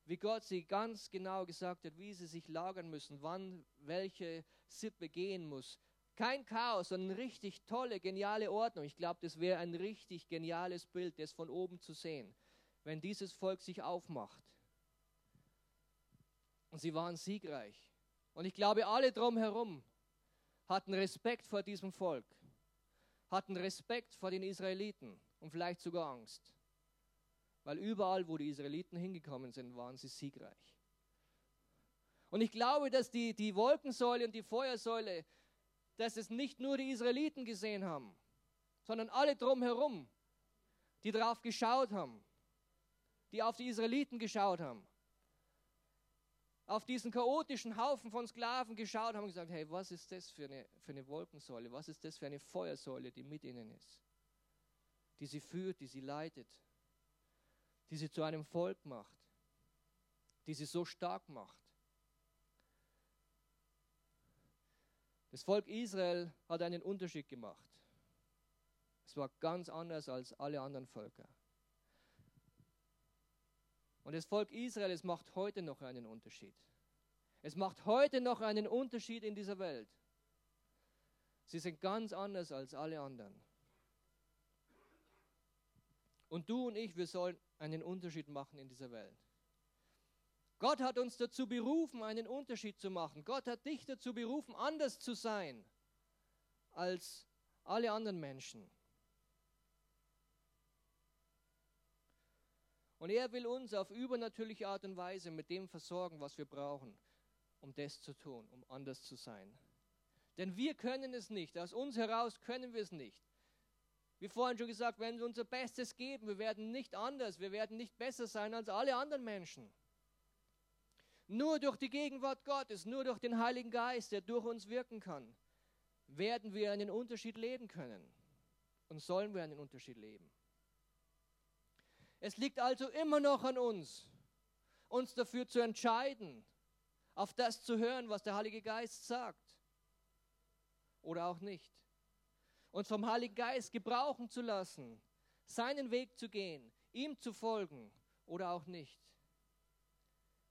Wie Gott sie ganz genau gesagt hat, wie sie sich lagern müssen, wann welche Sippe gehen muss. Kein Chaos, sondern richtig tolle, geniale Ordnung. Ich glaube, das wäre ein richtig geniales Bild, das von oben zu sehen, wenn dieses Volk sich aufmacht. Und sie waren siegreich. Und ich glaube, alle drumherum hatten Respekt vor diesem Volk hatten Respekt vor den Israeliten und vielleicht sogar Angst. Weil überall, wo die Israeliten hingekommen sind, waren sie siegreich. Und ich glaube, dass die, die Wolkensäule und die Feuersäule, dass es nicht nur die Israeliten gesehen haben, sondern alle drumherum, die darauf geschaut haben, die auf die Israeliten geschaut haben auf diesen chaotischen Haufen von Sklaven geschaut haben und gesagt, hey, was ist das für eine, für eine Wolkensäule? Was ist das für eine Feuersäule, die mit ihnen ist? Die sie führt, die sie leitet, die sie zu einem Volk macht, die sie so stark macht. Das Volk Israel hat einen Unterschied gemacht. Es war ganz anders als alle anderen Völker. Und das Volk Israel, es macht heute noch einen Unterschied. Es macht heute noch einen Unterschied in dieser Welt. Sie sind ganz anders als alle anderen. Und du und ich, wir sollen einen Unterschied machen in dieser Welt. Gott hat uns dazu berufen, einen Unterschied zu machen. Gott hat dich dazu berufen, anders zu sein als alle anderen Menschen. Und er will uns auf übernatürliche Art und Weise mit dem versorgen, was wir brauchen, um das zu tun, um anders zu sein. Denn wir können es nicht, aus uns heraus können wir es nicht. Wie vorhin schon gesagt, wenn wir unser Bestes geben, wir werden nicht anders, wir werden nicht besser sein als alle anderen Menschen. Nur durch die Gegenwart Gottes, nur durch den Heiligen Geist, der durch uns wirken kann, werden wir einen Unterschied leben können. Und sollen wir einen Unterschied leben. Es liegt also immer noch an uns, uns dafür zu entscheiden, auf das zu hören, was der Heilige Geist sagt. Oder auch nicht. Uns vom Heiligen Geist gebrauchen zu lassen, seinen Weg zu gehen, ihm zu folgen oder auch nicht.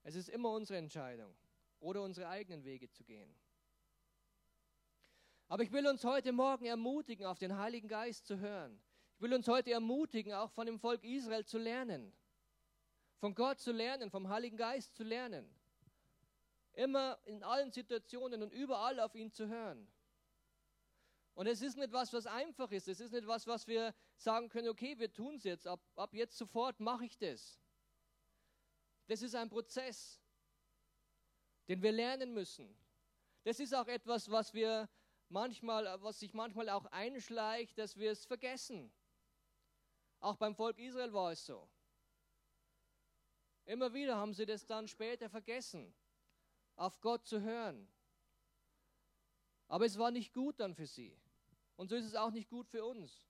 Es ist immer unsere Entscheidung oder unsere eigenen Wege zu gehen. Aber ich will uns heute Morgen ermutigen, auf den Heiligen Geist zu hören will uns heute ermutigen, auch von dem Volk Israel zu lernen. Von Gott zu lernen, vom Heiligen Geist zu lernen. Immer in allen Situationen und überall auf ihn zu hören. Und es ist nicht was, was einfach ist. Es ist nicht was, was wir sagen können, okay, wir tun es jetzt. Ab, ab jetzt sofort mache ich das. Das ist ein Prozess, den wir lernen müssen. Das ist auch etwas, was wir manchmal, was sich manchmal auch einschleicht, dass wir es vergessen. Auch beim Volk Israel war es so. Immer wieder haben sie das dann später vergessen, auf Gott zu hören. Aber es war nicht gut dann für sie. Und so ist es auch nicht gut für uns.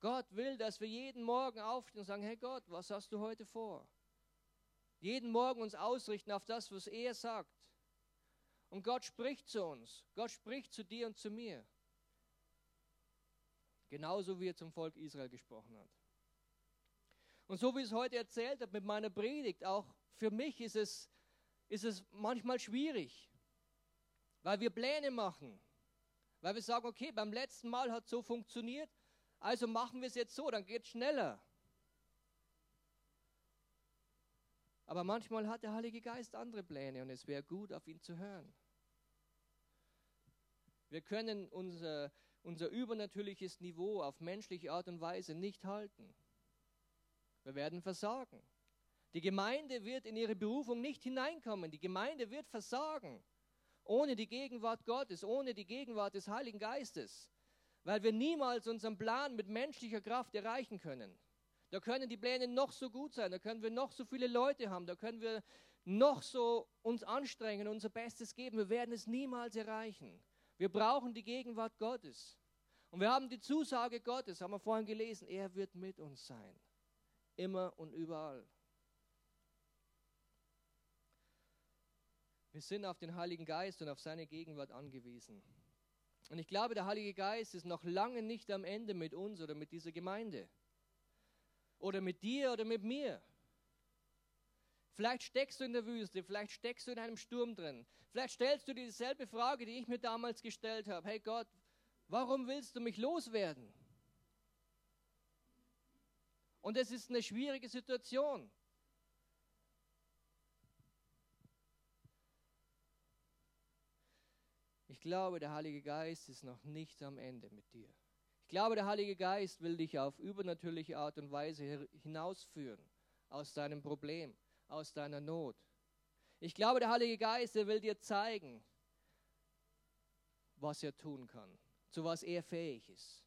Gott will, dass wir jeden Morgen aufstehen und sagen, hey Gott, was hast du heute vor? Jeden Morgen uns ausrichten auf das, was er sagt. Und Gott spricht zu uns. Gott spricht zu dir und zu mir. Genauso wie er zum Volk Israel gesprochen hat. Und so wie ich es heute erzählt habe mit meiner Predigt, auch für mich ist es, ist es manchmal schwierig, weil wir Pläne machen, weil wir sagen, okay, beim letzten Mal hat es so funktioniert, also machen wir es jetzt so, dann geht es schneller. Aber manchmal hat der Heilige Geist andere Pläne und es wäre gut, auf ihn zu hören. Wir können unser, unser übernatürliches Niveau auf menschliche Art und Weise nicht halten. Wir werden versagen. Die Gemeinde wird in ihre Berufung nicht hineinkommen. Die Gemeinde wird versagen. Ohne die Gegenwart Gottes, ohne die Gegenwart des Heiligen Geistes. Weil wir niemals unseren Plan mit menschlicher Kraft erreichen können. Da können die Pläne noch so gut sein, da können wir noch so viele Leute haben, da können wir noch so uns anstrengen, unser Bestes geben. Wir werden es niemals erreichen. Wir brauchen die Gegenwart Gottes. Und wir haben die Zusage Gottes, haben wir vorhin gelesen, er wird mit uns sein immer und überall. Wir sind auf den Heiligen Geist und auf seine Gegenwart angewiesen. Und ich glaube, der Heilige Geist ist noch lange nicht am Ende mit uns oder mit dieser Gemeinde. Oder mit dir oder mit mir. Vielleicht steckst du in der Wüste, vielleicht steckst du in einem Sturm drin. Vielleicht stellst du dir dieselbe Frage, die ich mir damals gestellt habe. Hey Gott, warum willst du mich loswerden? Und es ist eine schwierige Situation. Ich glaube, der Heilige Geist ist noch nicht am Ende mit dir. Ich glaube, der Heilige Geist will dich auf übernatürliche Art und Weise hinausführen aus deinem Problem, aus deiner Not. Ich glaube, der Heilige Geist, er will dir zeigen, was er tun kann, zu was er fähig ist.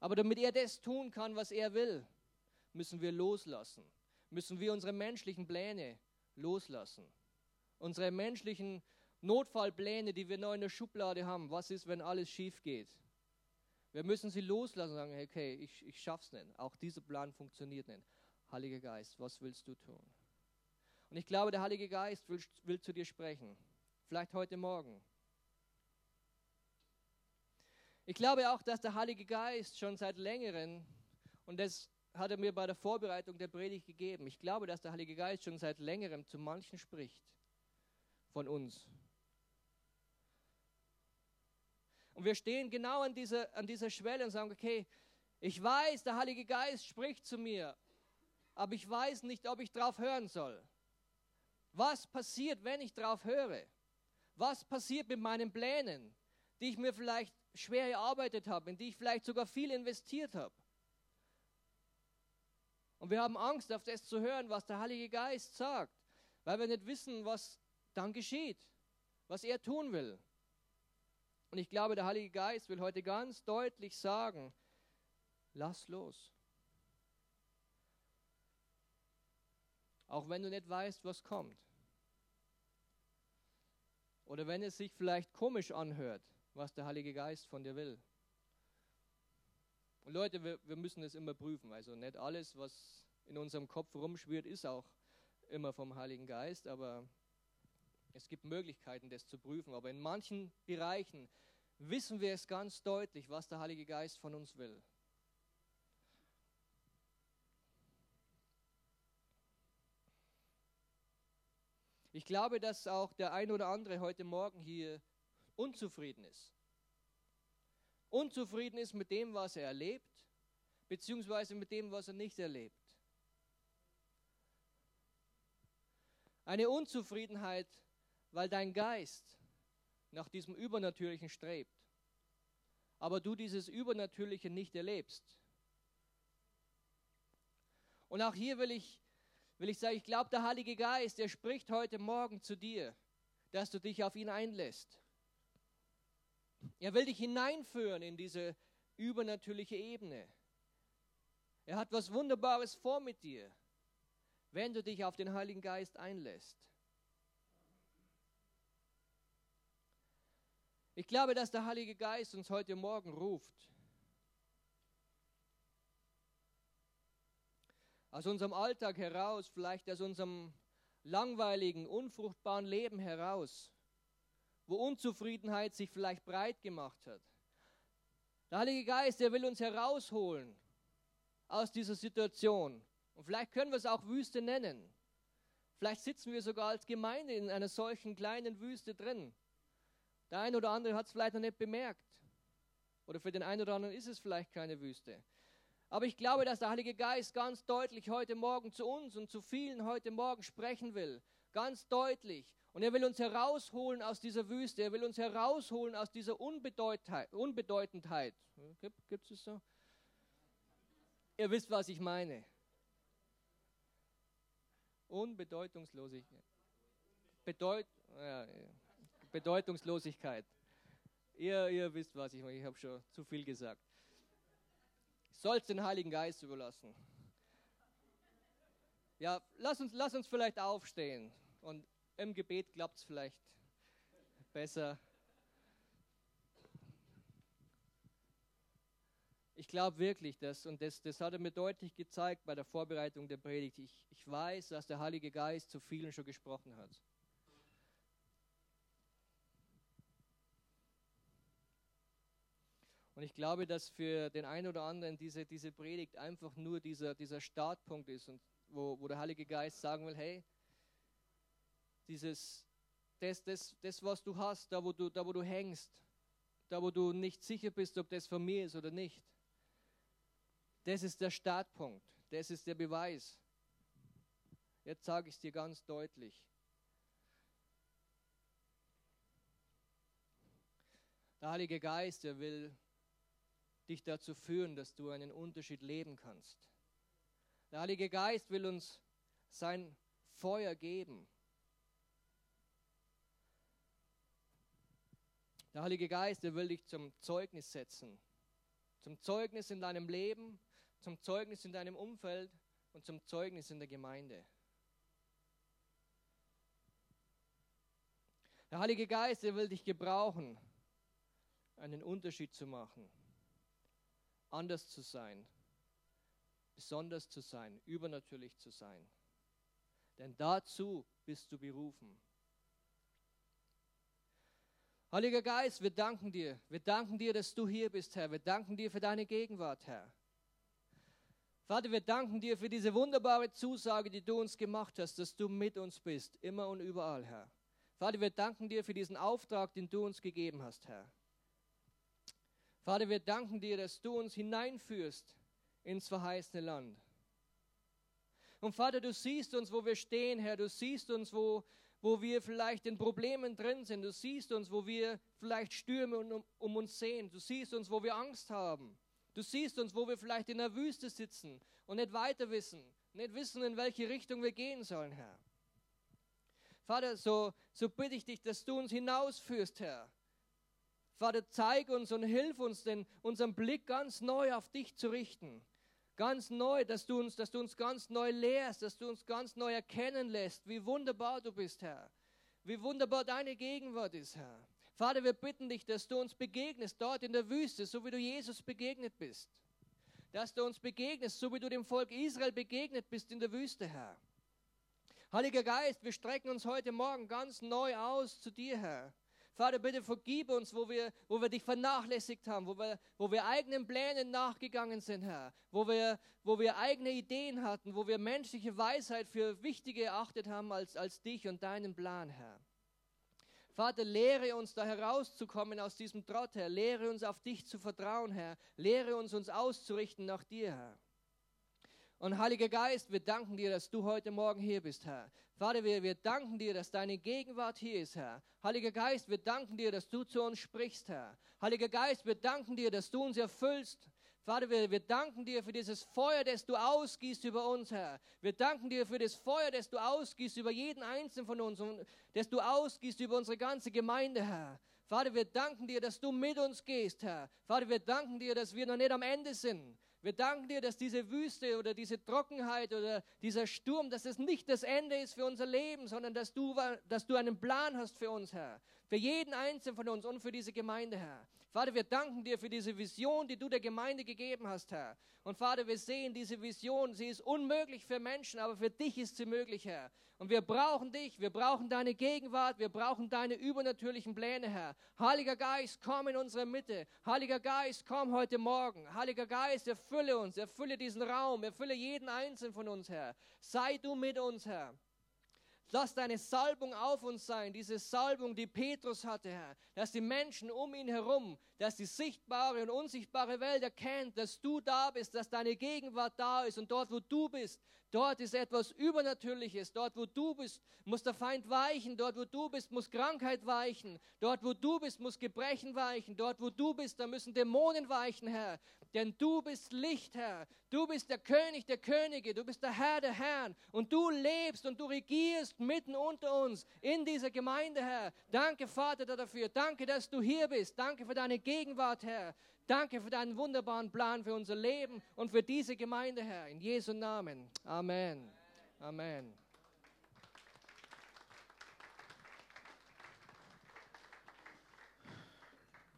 Aber damit er das tun kann, was er will, müssen wir loslassen. Müssen wir unsere menschlichen Pläne loslassen. Unsere menschlichen Notfallpläne, die wir noch in der Schublade haben. Was ist, wenn alles schief geht? Wir müssen sie loslassen und sagen, okay, ich, ich schaff's nicht. Auch dieser Plan funktioniert nicht. Heiliger Geist, was willst du tun? Und ich glaube, der Heilige Geist will, will zu dir sprechen. Vielleicht heute Morgen. Ich glaube auch, dass der Heilige Geist schon seit längerem, und das hat er mir bei der Vorbereitung der Predigt gegeben, ich glaube, dass der Heilige Geist schon seit längerem zu manchen spricht von uns. Und wir stehen genau an dieser, an dieser Schwelle und sagen, okay, ich weiß, der Heilige Geist spricht zu mir, aber ich weiß nicht, ob ich drauf hören soll. Was passiert, wenn ich drauf höre? Was passiert mit meinen Plänen, die ich mir vielleicht schwer erarbeitet habe, in die ich vielleicht sogar viel investiert habe. Und wir haben Angst, auf das zu hören, was der Heilige Geist sagt, weil wir nicht wissen, was dann geschieht, was er tun will. Und ich glaube, der Heilige Geist will heute ganz deutlich sagen, lass los. Auch wenn du nicht weißt, was kommt. Oder wenn es sich vielleicht komisch anhört was der Heilige Geist von dir will. Und Leute, wir, wir müssen es immer prüfen. Also nicht alles, was in unserem Kopf rumschwirrt, ist auch immer vom Heiligen Geist, aber es gibt Möglichkeiten, das zu prüfen. Aber in manchen Bereichen wissen wir es ganz deutlich, was der Heilige Geist von uns will. Ich glaube, dass auch der ein oder andere heute Morgen hier unzufrieden ist. Unzufrieden ist mit dem, was er erlebt, beziehungsweise mit dem, was er nicht erlebt. Eine Unzufriedenheit, weil dein Geist nach diesem Übernatürlichen strebt, aber du dieses Übernatürliche nicht erlebst. Und auch hier will ich, will ich sagen, ich glaube, der Heilige Geist, der spricht heute Morgen zu dir, dass du dich auf ihn einlässt. Er will dich hineinführen in diese übernatürliche Ebene. Er hat was Wunderbares vor mit dir, wenn du dich auf den Heiligen Geist einlässt. Ich glaube, dass der Heilige Geist uns heute Morgen ruft. Aus unserem Alltag heraus, vielleicht aus unserem langweiligen, unfruchtbaren Leben heraus wo Unzufriedenheit sich vielleicht breit gemacht hat. Der Heilige Geist, der will uns herausholen aus dieser Situation. Und vielleicht können wir es auch Wüste nennen. Vielleicht sitzen wir sogar als Gemeinde in einer solchen kleinen Wüste drin. Der eine oder andere hat es vielleicht noch nicht bemerkt. Oder für den einen oder anderen ist es vielleicht keine Wüste. Aber ich glaube, dass der Heilige Geist ganz deutlich heute Morgen zu uns und zu vielen heute Morgen sprechen will. Ganz deutlich. Und er will uns herausholen aus dieser Wüste. Er will uns herausholen aus dieser Unbedeutendheit. Gibt es so? Ihr wisst, was ich meine. Unbedeutungslosigkeit. Bedeut, ja, Bedeutungslosigkeit. Ihr, ihr wisst, was ich meine. Ich habe schon zu viel gesagt. Soll es den Heiligen Geist überlassen. Ja, lass uns, lass uns vielleicht aufstehen. Und im Gebet klappt es vielleicht besser. Ich glaube wirklich, dass, und das, das hat er mir deutlich gezeigt bei der Vorbereitung der Predigt, ich, ich weiß, dass der Heilige Geist zu vielen schon gesprochen hat. Und ich glaube, dass für den einen oder anderen diese, diese Predigt einfach nur dieser, dieser Startpunkt ist, und wo, wo der Heilige Geist sagen will, hey, dieses, das, das, das, was du hast, da wo du, da wo du hängst, da wo du nicht sicher bist, ob das von mir ist oder nicht, das ist der Startpunkt, das ist der Beweis. Jetzt sage ich es dir ganz deutlich. Der Heilige Geist, der will dich dazu führen, dass du einen Unterschied leben kannst. Der Heilige Geist will uns sein Feuer geben. Der Heilige Geist, der will dich zum Zeugnis setzen. Zum Zeugnis in deinem Leben, zum Zeugnis in deinem Umfeld und zum Zeugnis in der Gemeinde. Der Heilige Geist, der will dich gebrauchen, einen Unterschied zu machen anders zu sein, besonders zu sein, übernatürlich zu sein. Denn dazu bist du berufen. Heiliger Geist, wir danken dir. Wir danken dir, dass du hier bist, Herr. Wir danken dir für deine Gegenwart, Herr. Vater, wir danken dir für diese wunderbare Zusage, die du uns gemacht hast, dass du mit uns bist, immer und überall, Herr. Vater, wir danken dir für diesen Auftrag, den du uns gegeben hast, Herr. Vater, wir danken dir, dass du uns hineinführst ins verheißene Land. Und Vater, du siehst uns, wo wir stehen, Herr. Du siehst uns, wo, wo wir vielleicht in Problemen drin sind. Du siehst uns, wo wir vielleicht Stürme um, um uns sehen. Du siehst uns, wo wir Angst haben. Du siehst uns, wo wir vielleicht in der Wüste sitzen und nicht weiter wissen, nicht wissen, in welche Richtung wir gehen sollen, Herr. Vater, so, so bitte ich dich, dass du uns hinausführst, Herr, Vater, zeig uns und hilf uns, denn unseren Blick ganz neu auf dich zu richten. Ganz neu, dass du uns, dass du uns ganz neu lehrst, dass du uns ganz neu erkennen lässt, wie wunderbar du bist, Herr. Wie wunderbar deine Gegenwart ist, Herr. Vater, wir bitten dich, dass du uns begegnest dort in der Wüste, so wie du Jesus begegnet bist. Dass du uns begegnest, so wie du dem Volk Israel begegnet bist in der Wüste, Herr. Heiliger Geist, wir strecken uns heute Morgen ganz neu aus zu dir, Herr. Vater, bitte vergib uns, wo wir, wo wir dich vernachlässigt haben, wo wir, wo wir eigenen Plänen nachgegangen sind, Herr, wo wir, wo wir eigene Ideen hatten, wo wir menschliche Weisheit für wichtiger erachtet haben als, als dich und deinen Plan, Herr. Vater, lehre uns da herauszukommen aus diesem Trott, Herr. Lehre uns auf dich zu vertrauen, Herr. Lehre uns, uns auszurichten nach dir, Herr. Und Heiliger Geist, wir danken dir, dass du heute Morgen hier bist, Herr. Vater, wir, wir danken dir, dass deine Gegenwart hier ist, Herr. Heiliger Geist, wir danken dir, dass du zu uns sprichst, Herr. Heiliger Geist, wir danken dir, dass du uns erfüllst. Vater, wir, wir danken dir für dieses Feuer, das du ausgießt über uns, Herr. Wir danken dir für das Feuer, das du ausgießt über jeden einzelnen von uns und das du ausgießt über unsere ganze Gemeinde, Herr. Vater, wir danken dir, dass du mit uns gehst, Herr. Vater, wir danken dir, dass wir noch nicht am Ende sind. Wir danken dir, dass diese Wüste oder diese Trockenheit oder dieser Sturm, dass es nicht das Ende ist für unser Leben, sondern dass du, dass du einen Plan hast für uns, Herr. Für jeden Einzelnen von uns und für diese Gemeinde, Herr. Vater, wir danken dir für diese Vision, die du der Gemeinde gegeben hast, Herr. Und Vater, wir sehen diese Vision, sie ist unmöglich für Menschen, aber für dich ist sie möglich, Herr. Und wir brauchen dich, wir brauchen deine Gegenwart, wir brauchen deine übernatürlichen Pläne, Herr. Heiliger Geist, komm in unsere Mitte. Heiliger Geist, komm heute Morgen. Heiliger Geist, erfülle uns, erfülle diesen Raum, erfülle jeden Einzelnen von uns, Herr. Sei du mit uns, Herr. Lass deine Salbung auf uns sein, diese Salbung, die Petrus hatte, Herr, dass die Menschen um ihn herum, dass die sichtbare und unsichtbare Welt erkennt, dass du da bist, dass deine Gegenwart da ist und dort, wo du bist, Dort ist etwas Übernatürliches. Dort, wo du bist, muss der Feind weichen. Dort, wo du bist, muss Krankheit weichen. Dort, wo du bist, muss Gebrechen weichen. Dort, wo du bist, da müssen Dämonen weichen, Herr. Denn du bist Licht, Herr. Du bist der König der Könige. Du bist der Herr der Herren. Und du lebst und du regierst mitten unter uns in dieser Gemeinde, Herr. Danke, Vater, dafür. Danke, dass du hier bist. Danke für deine Gegenwart, Herr. Danke für deinen wunderbaren Plan für unser Leben und für diese Gemeinde, Herr. In Jesu Namen. Amen. Amen.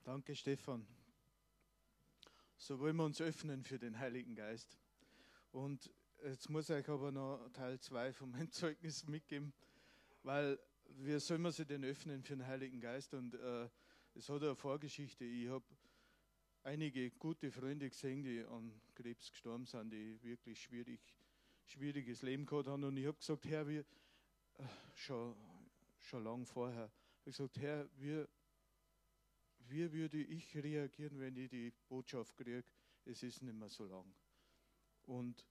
Danke, Stefan. So wollen wir uns öffnen für den Heiligen Geist. Und jetzt muss ich euch aber noch Teil 2 von meinem Zeugnis mitgeben, weil wir sollen wir sie denn öffnen für den Heiligen Geist? Und äh, es hat eine Vorgeschichte. Ich habe einige gute Freunde gesehen, die an Krebs gestorben sind, die wirklich schwierig, schwieriges Leben gehabt haben. Und ich habe gesagt, Herr, wir, äh, schon, schon lang vorher, ich gesagt, Herr, wie, wie würde ich reagieren, wenn ich die Botschaft kriege, es ist nicht mehr so lang. Und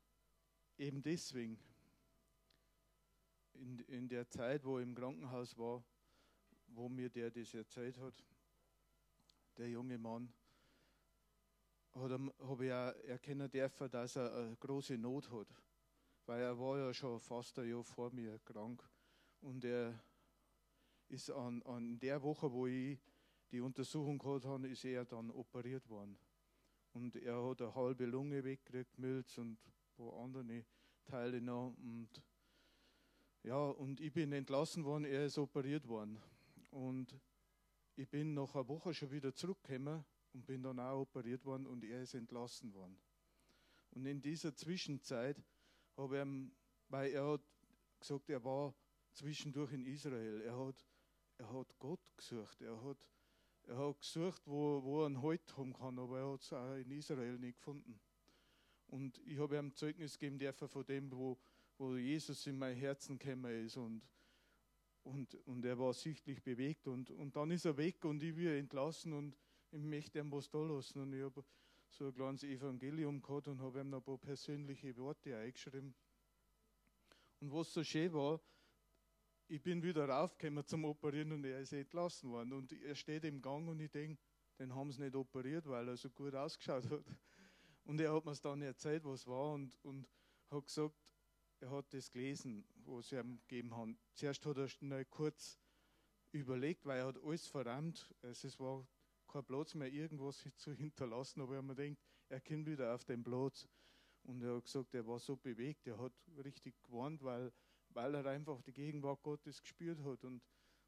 eben deswegen, in, in der Zeit, wo ich im Krankenhaus war, wo mir der das erzählt hat, der junge Mann, habe ich auch erkennen dürfen, dass er eine große Not hat. Weil er war ja schon fast ein Jahr vor mir krank. Und er ist an, an der Woche, wo ich die Untersuchung gehabt habe, ist er dann operiert worden. Und er hat eine halbe Lunge weggekriegt, Milz und ein paar andere Teile noch. Und ja, und ich bin entlassen worden, er ist operiert worden. Und ich bin nach einer Woche schon wieder zurückgekommen und bin dann auch operiert worden und er ist entlassen worden. Und in dieser Zwischenzeit habe ich weil er hat gesagt, er war zwischendurch in Israel, er hat, er hat Gott gesucht, er hat, er hat gesucht, wo, wo er einen Halt haben kann, aber er hat es auch in Israel nicht gefunden. Und ich habe ihm Zeugnis geben dürfen von dem, wo, wo Jesus in mein Herzen gekommen ist und, und, und er war sichtlich bewegt und, und dann ist er weg und ich wieder entlassen und ich möchte ihm was da lassen. Und ich habe so ein kleines Evangelium gehabt und habe ihm ein paar persönliche Worte eingeschrieben. Und was so schön war, ich bin wieder raufgekommen zum Operieren und er ist entlassen worden. Und er steht im Gang und ich denke, den haben sie nicht operiert, weil er so gut ausgeschaut hat. Und er hat mir dann erzählt, was war und, und hat gesagt, er hat das gelesen, was sie ihm gegeben haben. Zuerst hat er schnell kurz überlegt, weil er hat alles verrammt. Also es war kein Platz mehr, irgendwas zu hinterlassen, aber man denkt, er kommt wieder auf den Platz. Und er hat gesagt, er war so bewegt, er hat richtig gewarnt, weil, weil er einfach die Gegenwart Gottes gespürt hat. Und,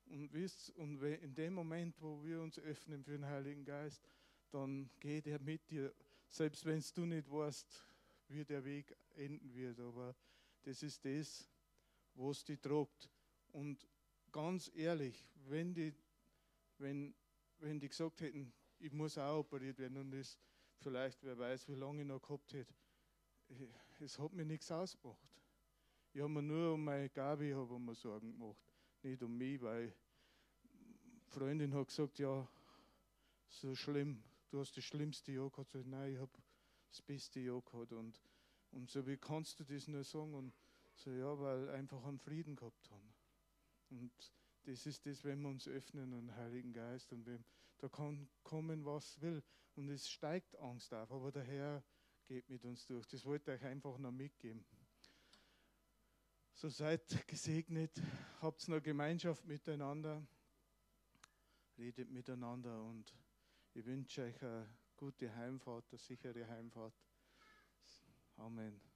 und wisst, und in dem Moment, wo wir uns öffnen für den Heiligen Geist, dann geht er mit dir, selbst wenn du nicht weißt, wie der Weg enden wird. Aber das ist das, was dich tragt. Und ganz ehrlich, wenn die, wenn wenn die gesagt hätten, ich muss auch operiert werden und das vielleicht, wer weiß, wie lange ich noch gehabt hätte, es hat mir nichts ausgemacht. Ich habe mir nur um meine Gabi habe mir Sorgen gemacht, nicht um mich, weil die Freundin hat gesagt, ja, so schlimm, du hast das schlimmste Jahr gehabt. Nein, ich habe das beste Jahr gehabt. Und, und so, wie kannst du das nur sagen? Und so, ja, weil einfach einen Frieden gehabt haben. Und das ist das, wenn wir uns öffnen und Heiligen Geist und wenn, da kann kommen, was will. Und es steigt Angst auf, aber der Herr geht mit uns durch. Das wollte ich euch einfach noch mitgeben. So seid gesegnet, habt noch Gemeinschaft miteinander, redet miteinander und ich wünsche euch eine gute Heimfahrt, eine sichere Heimfahrt. Amen.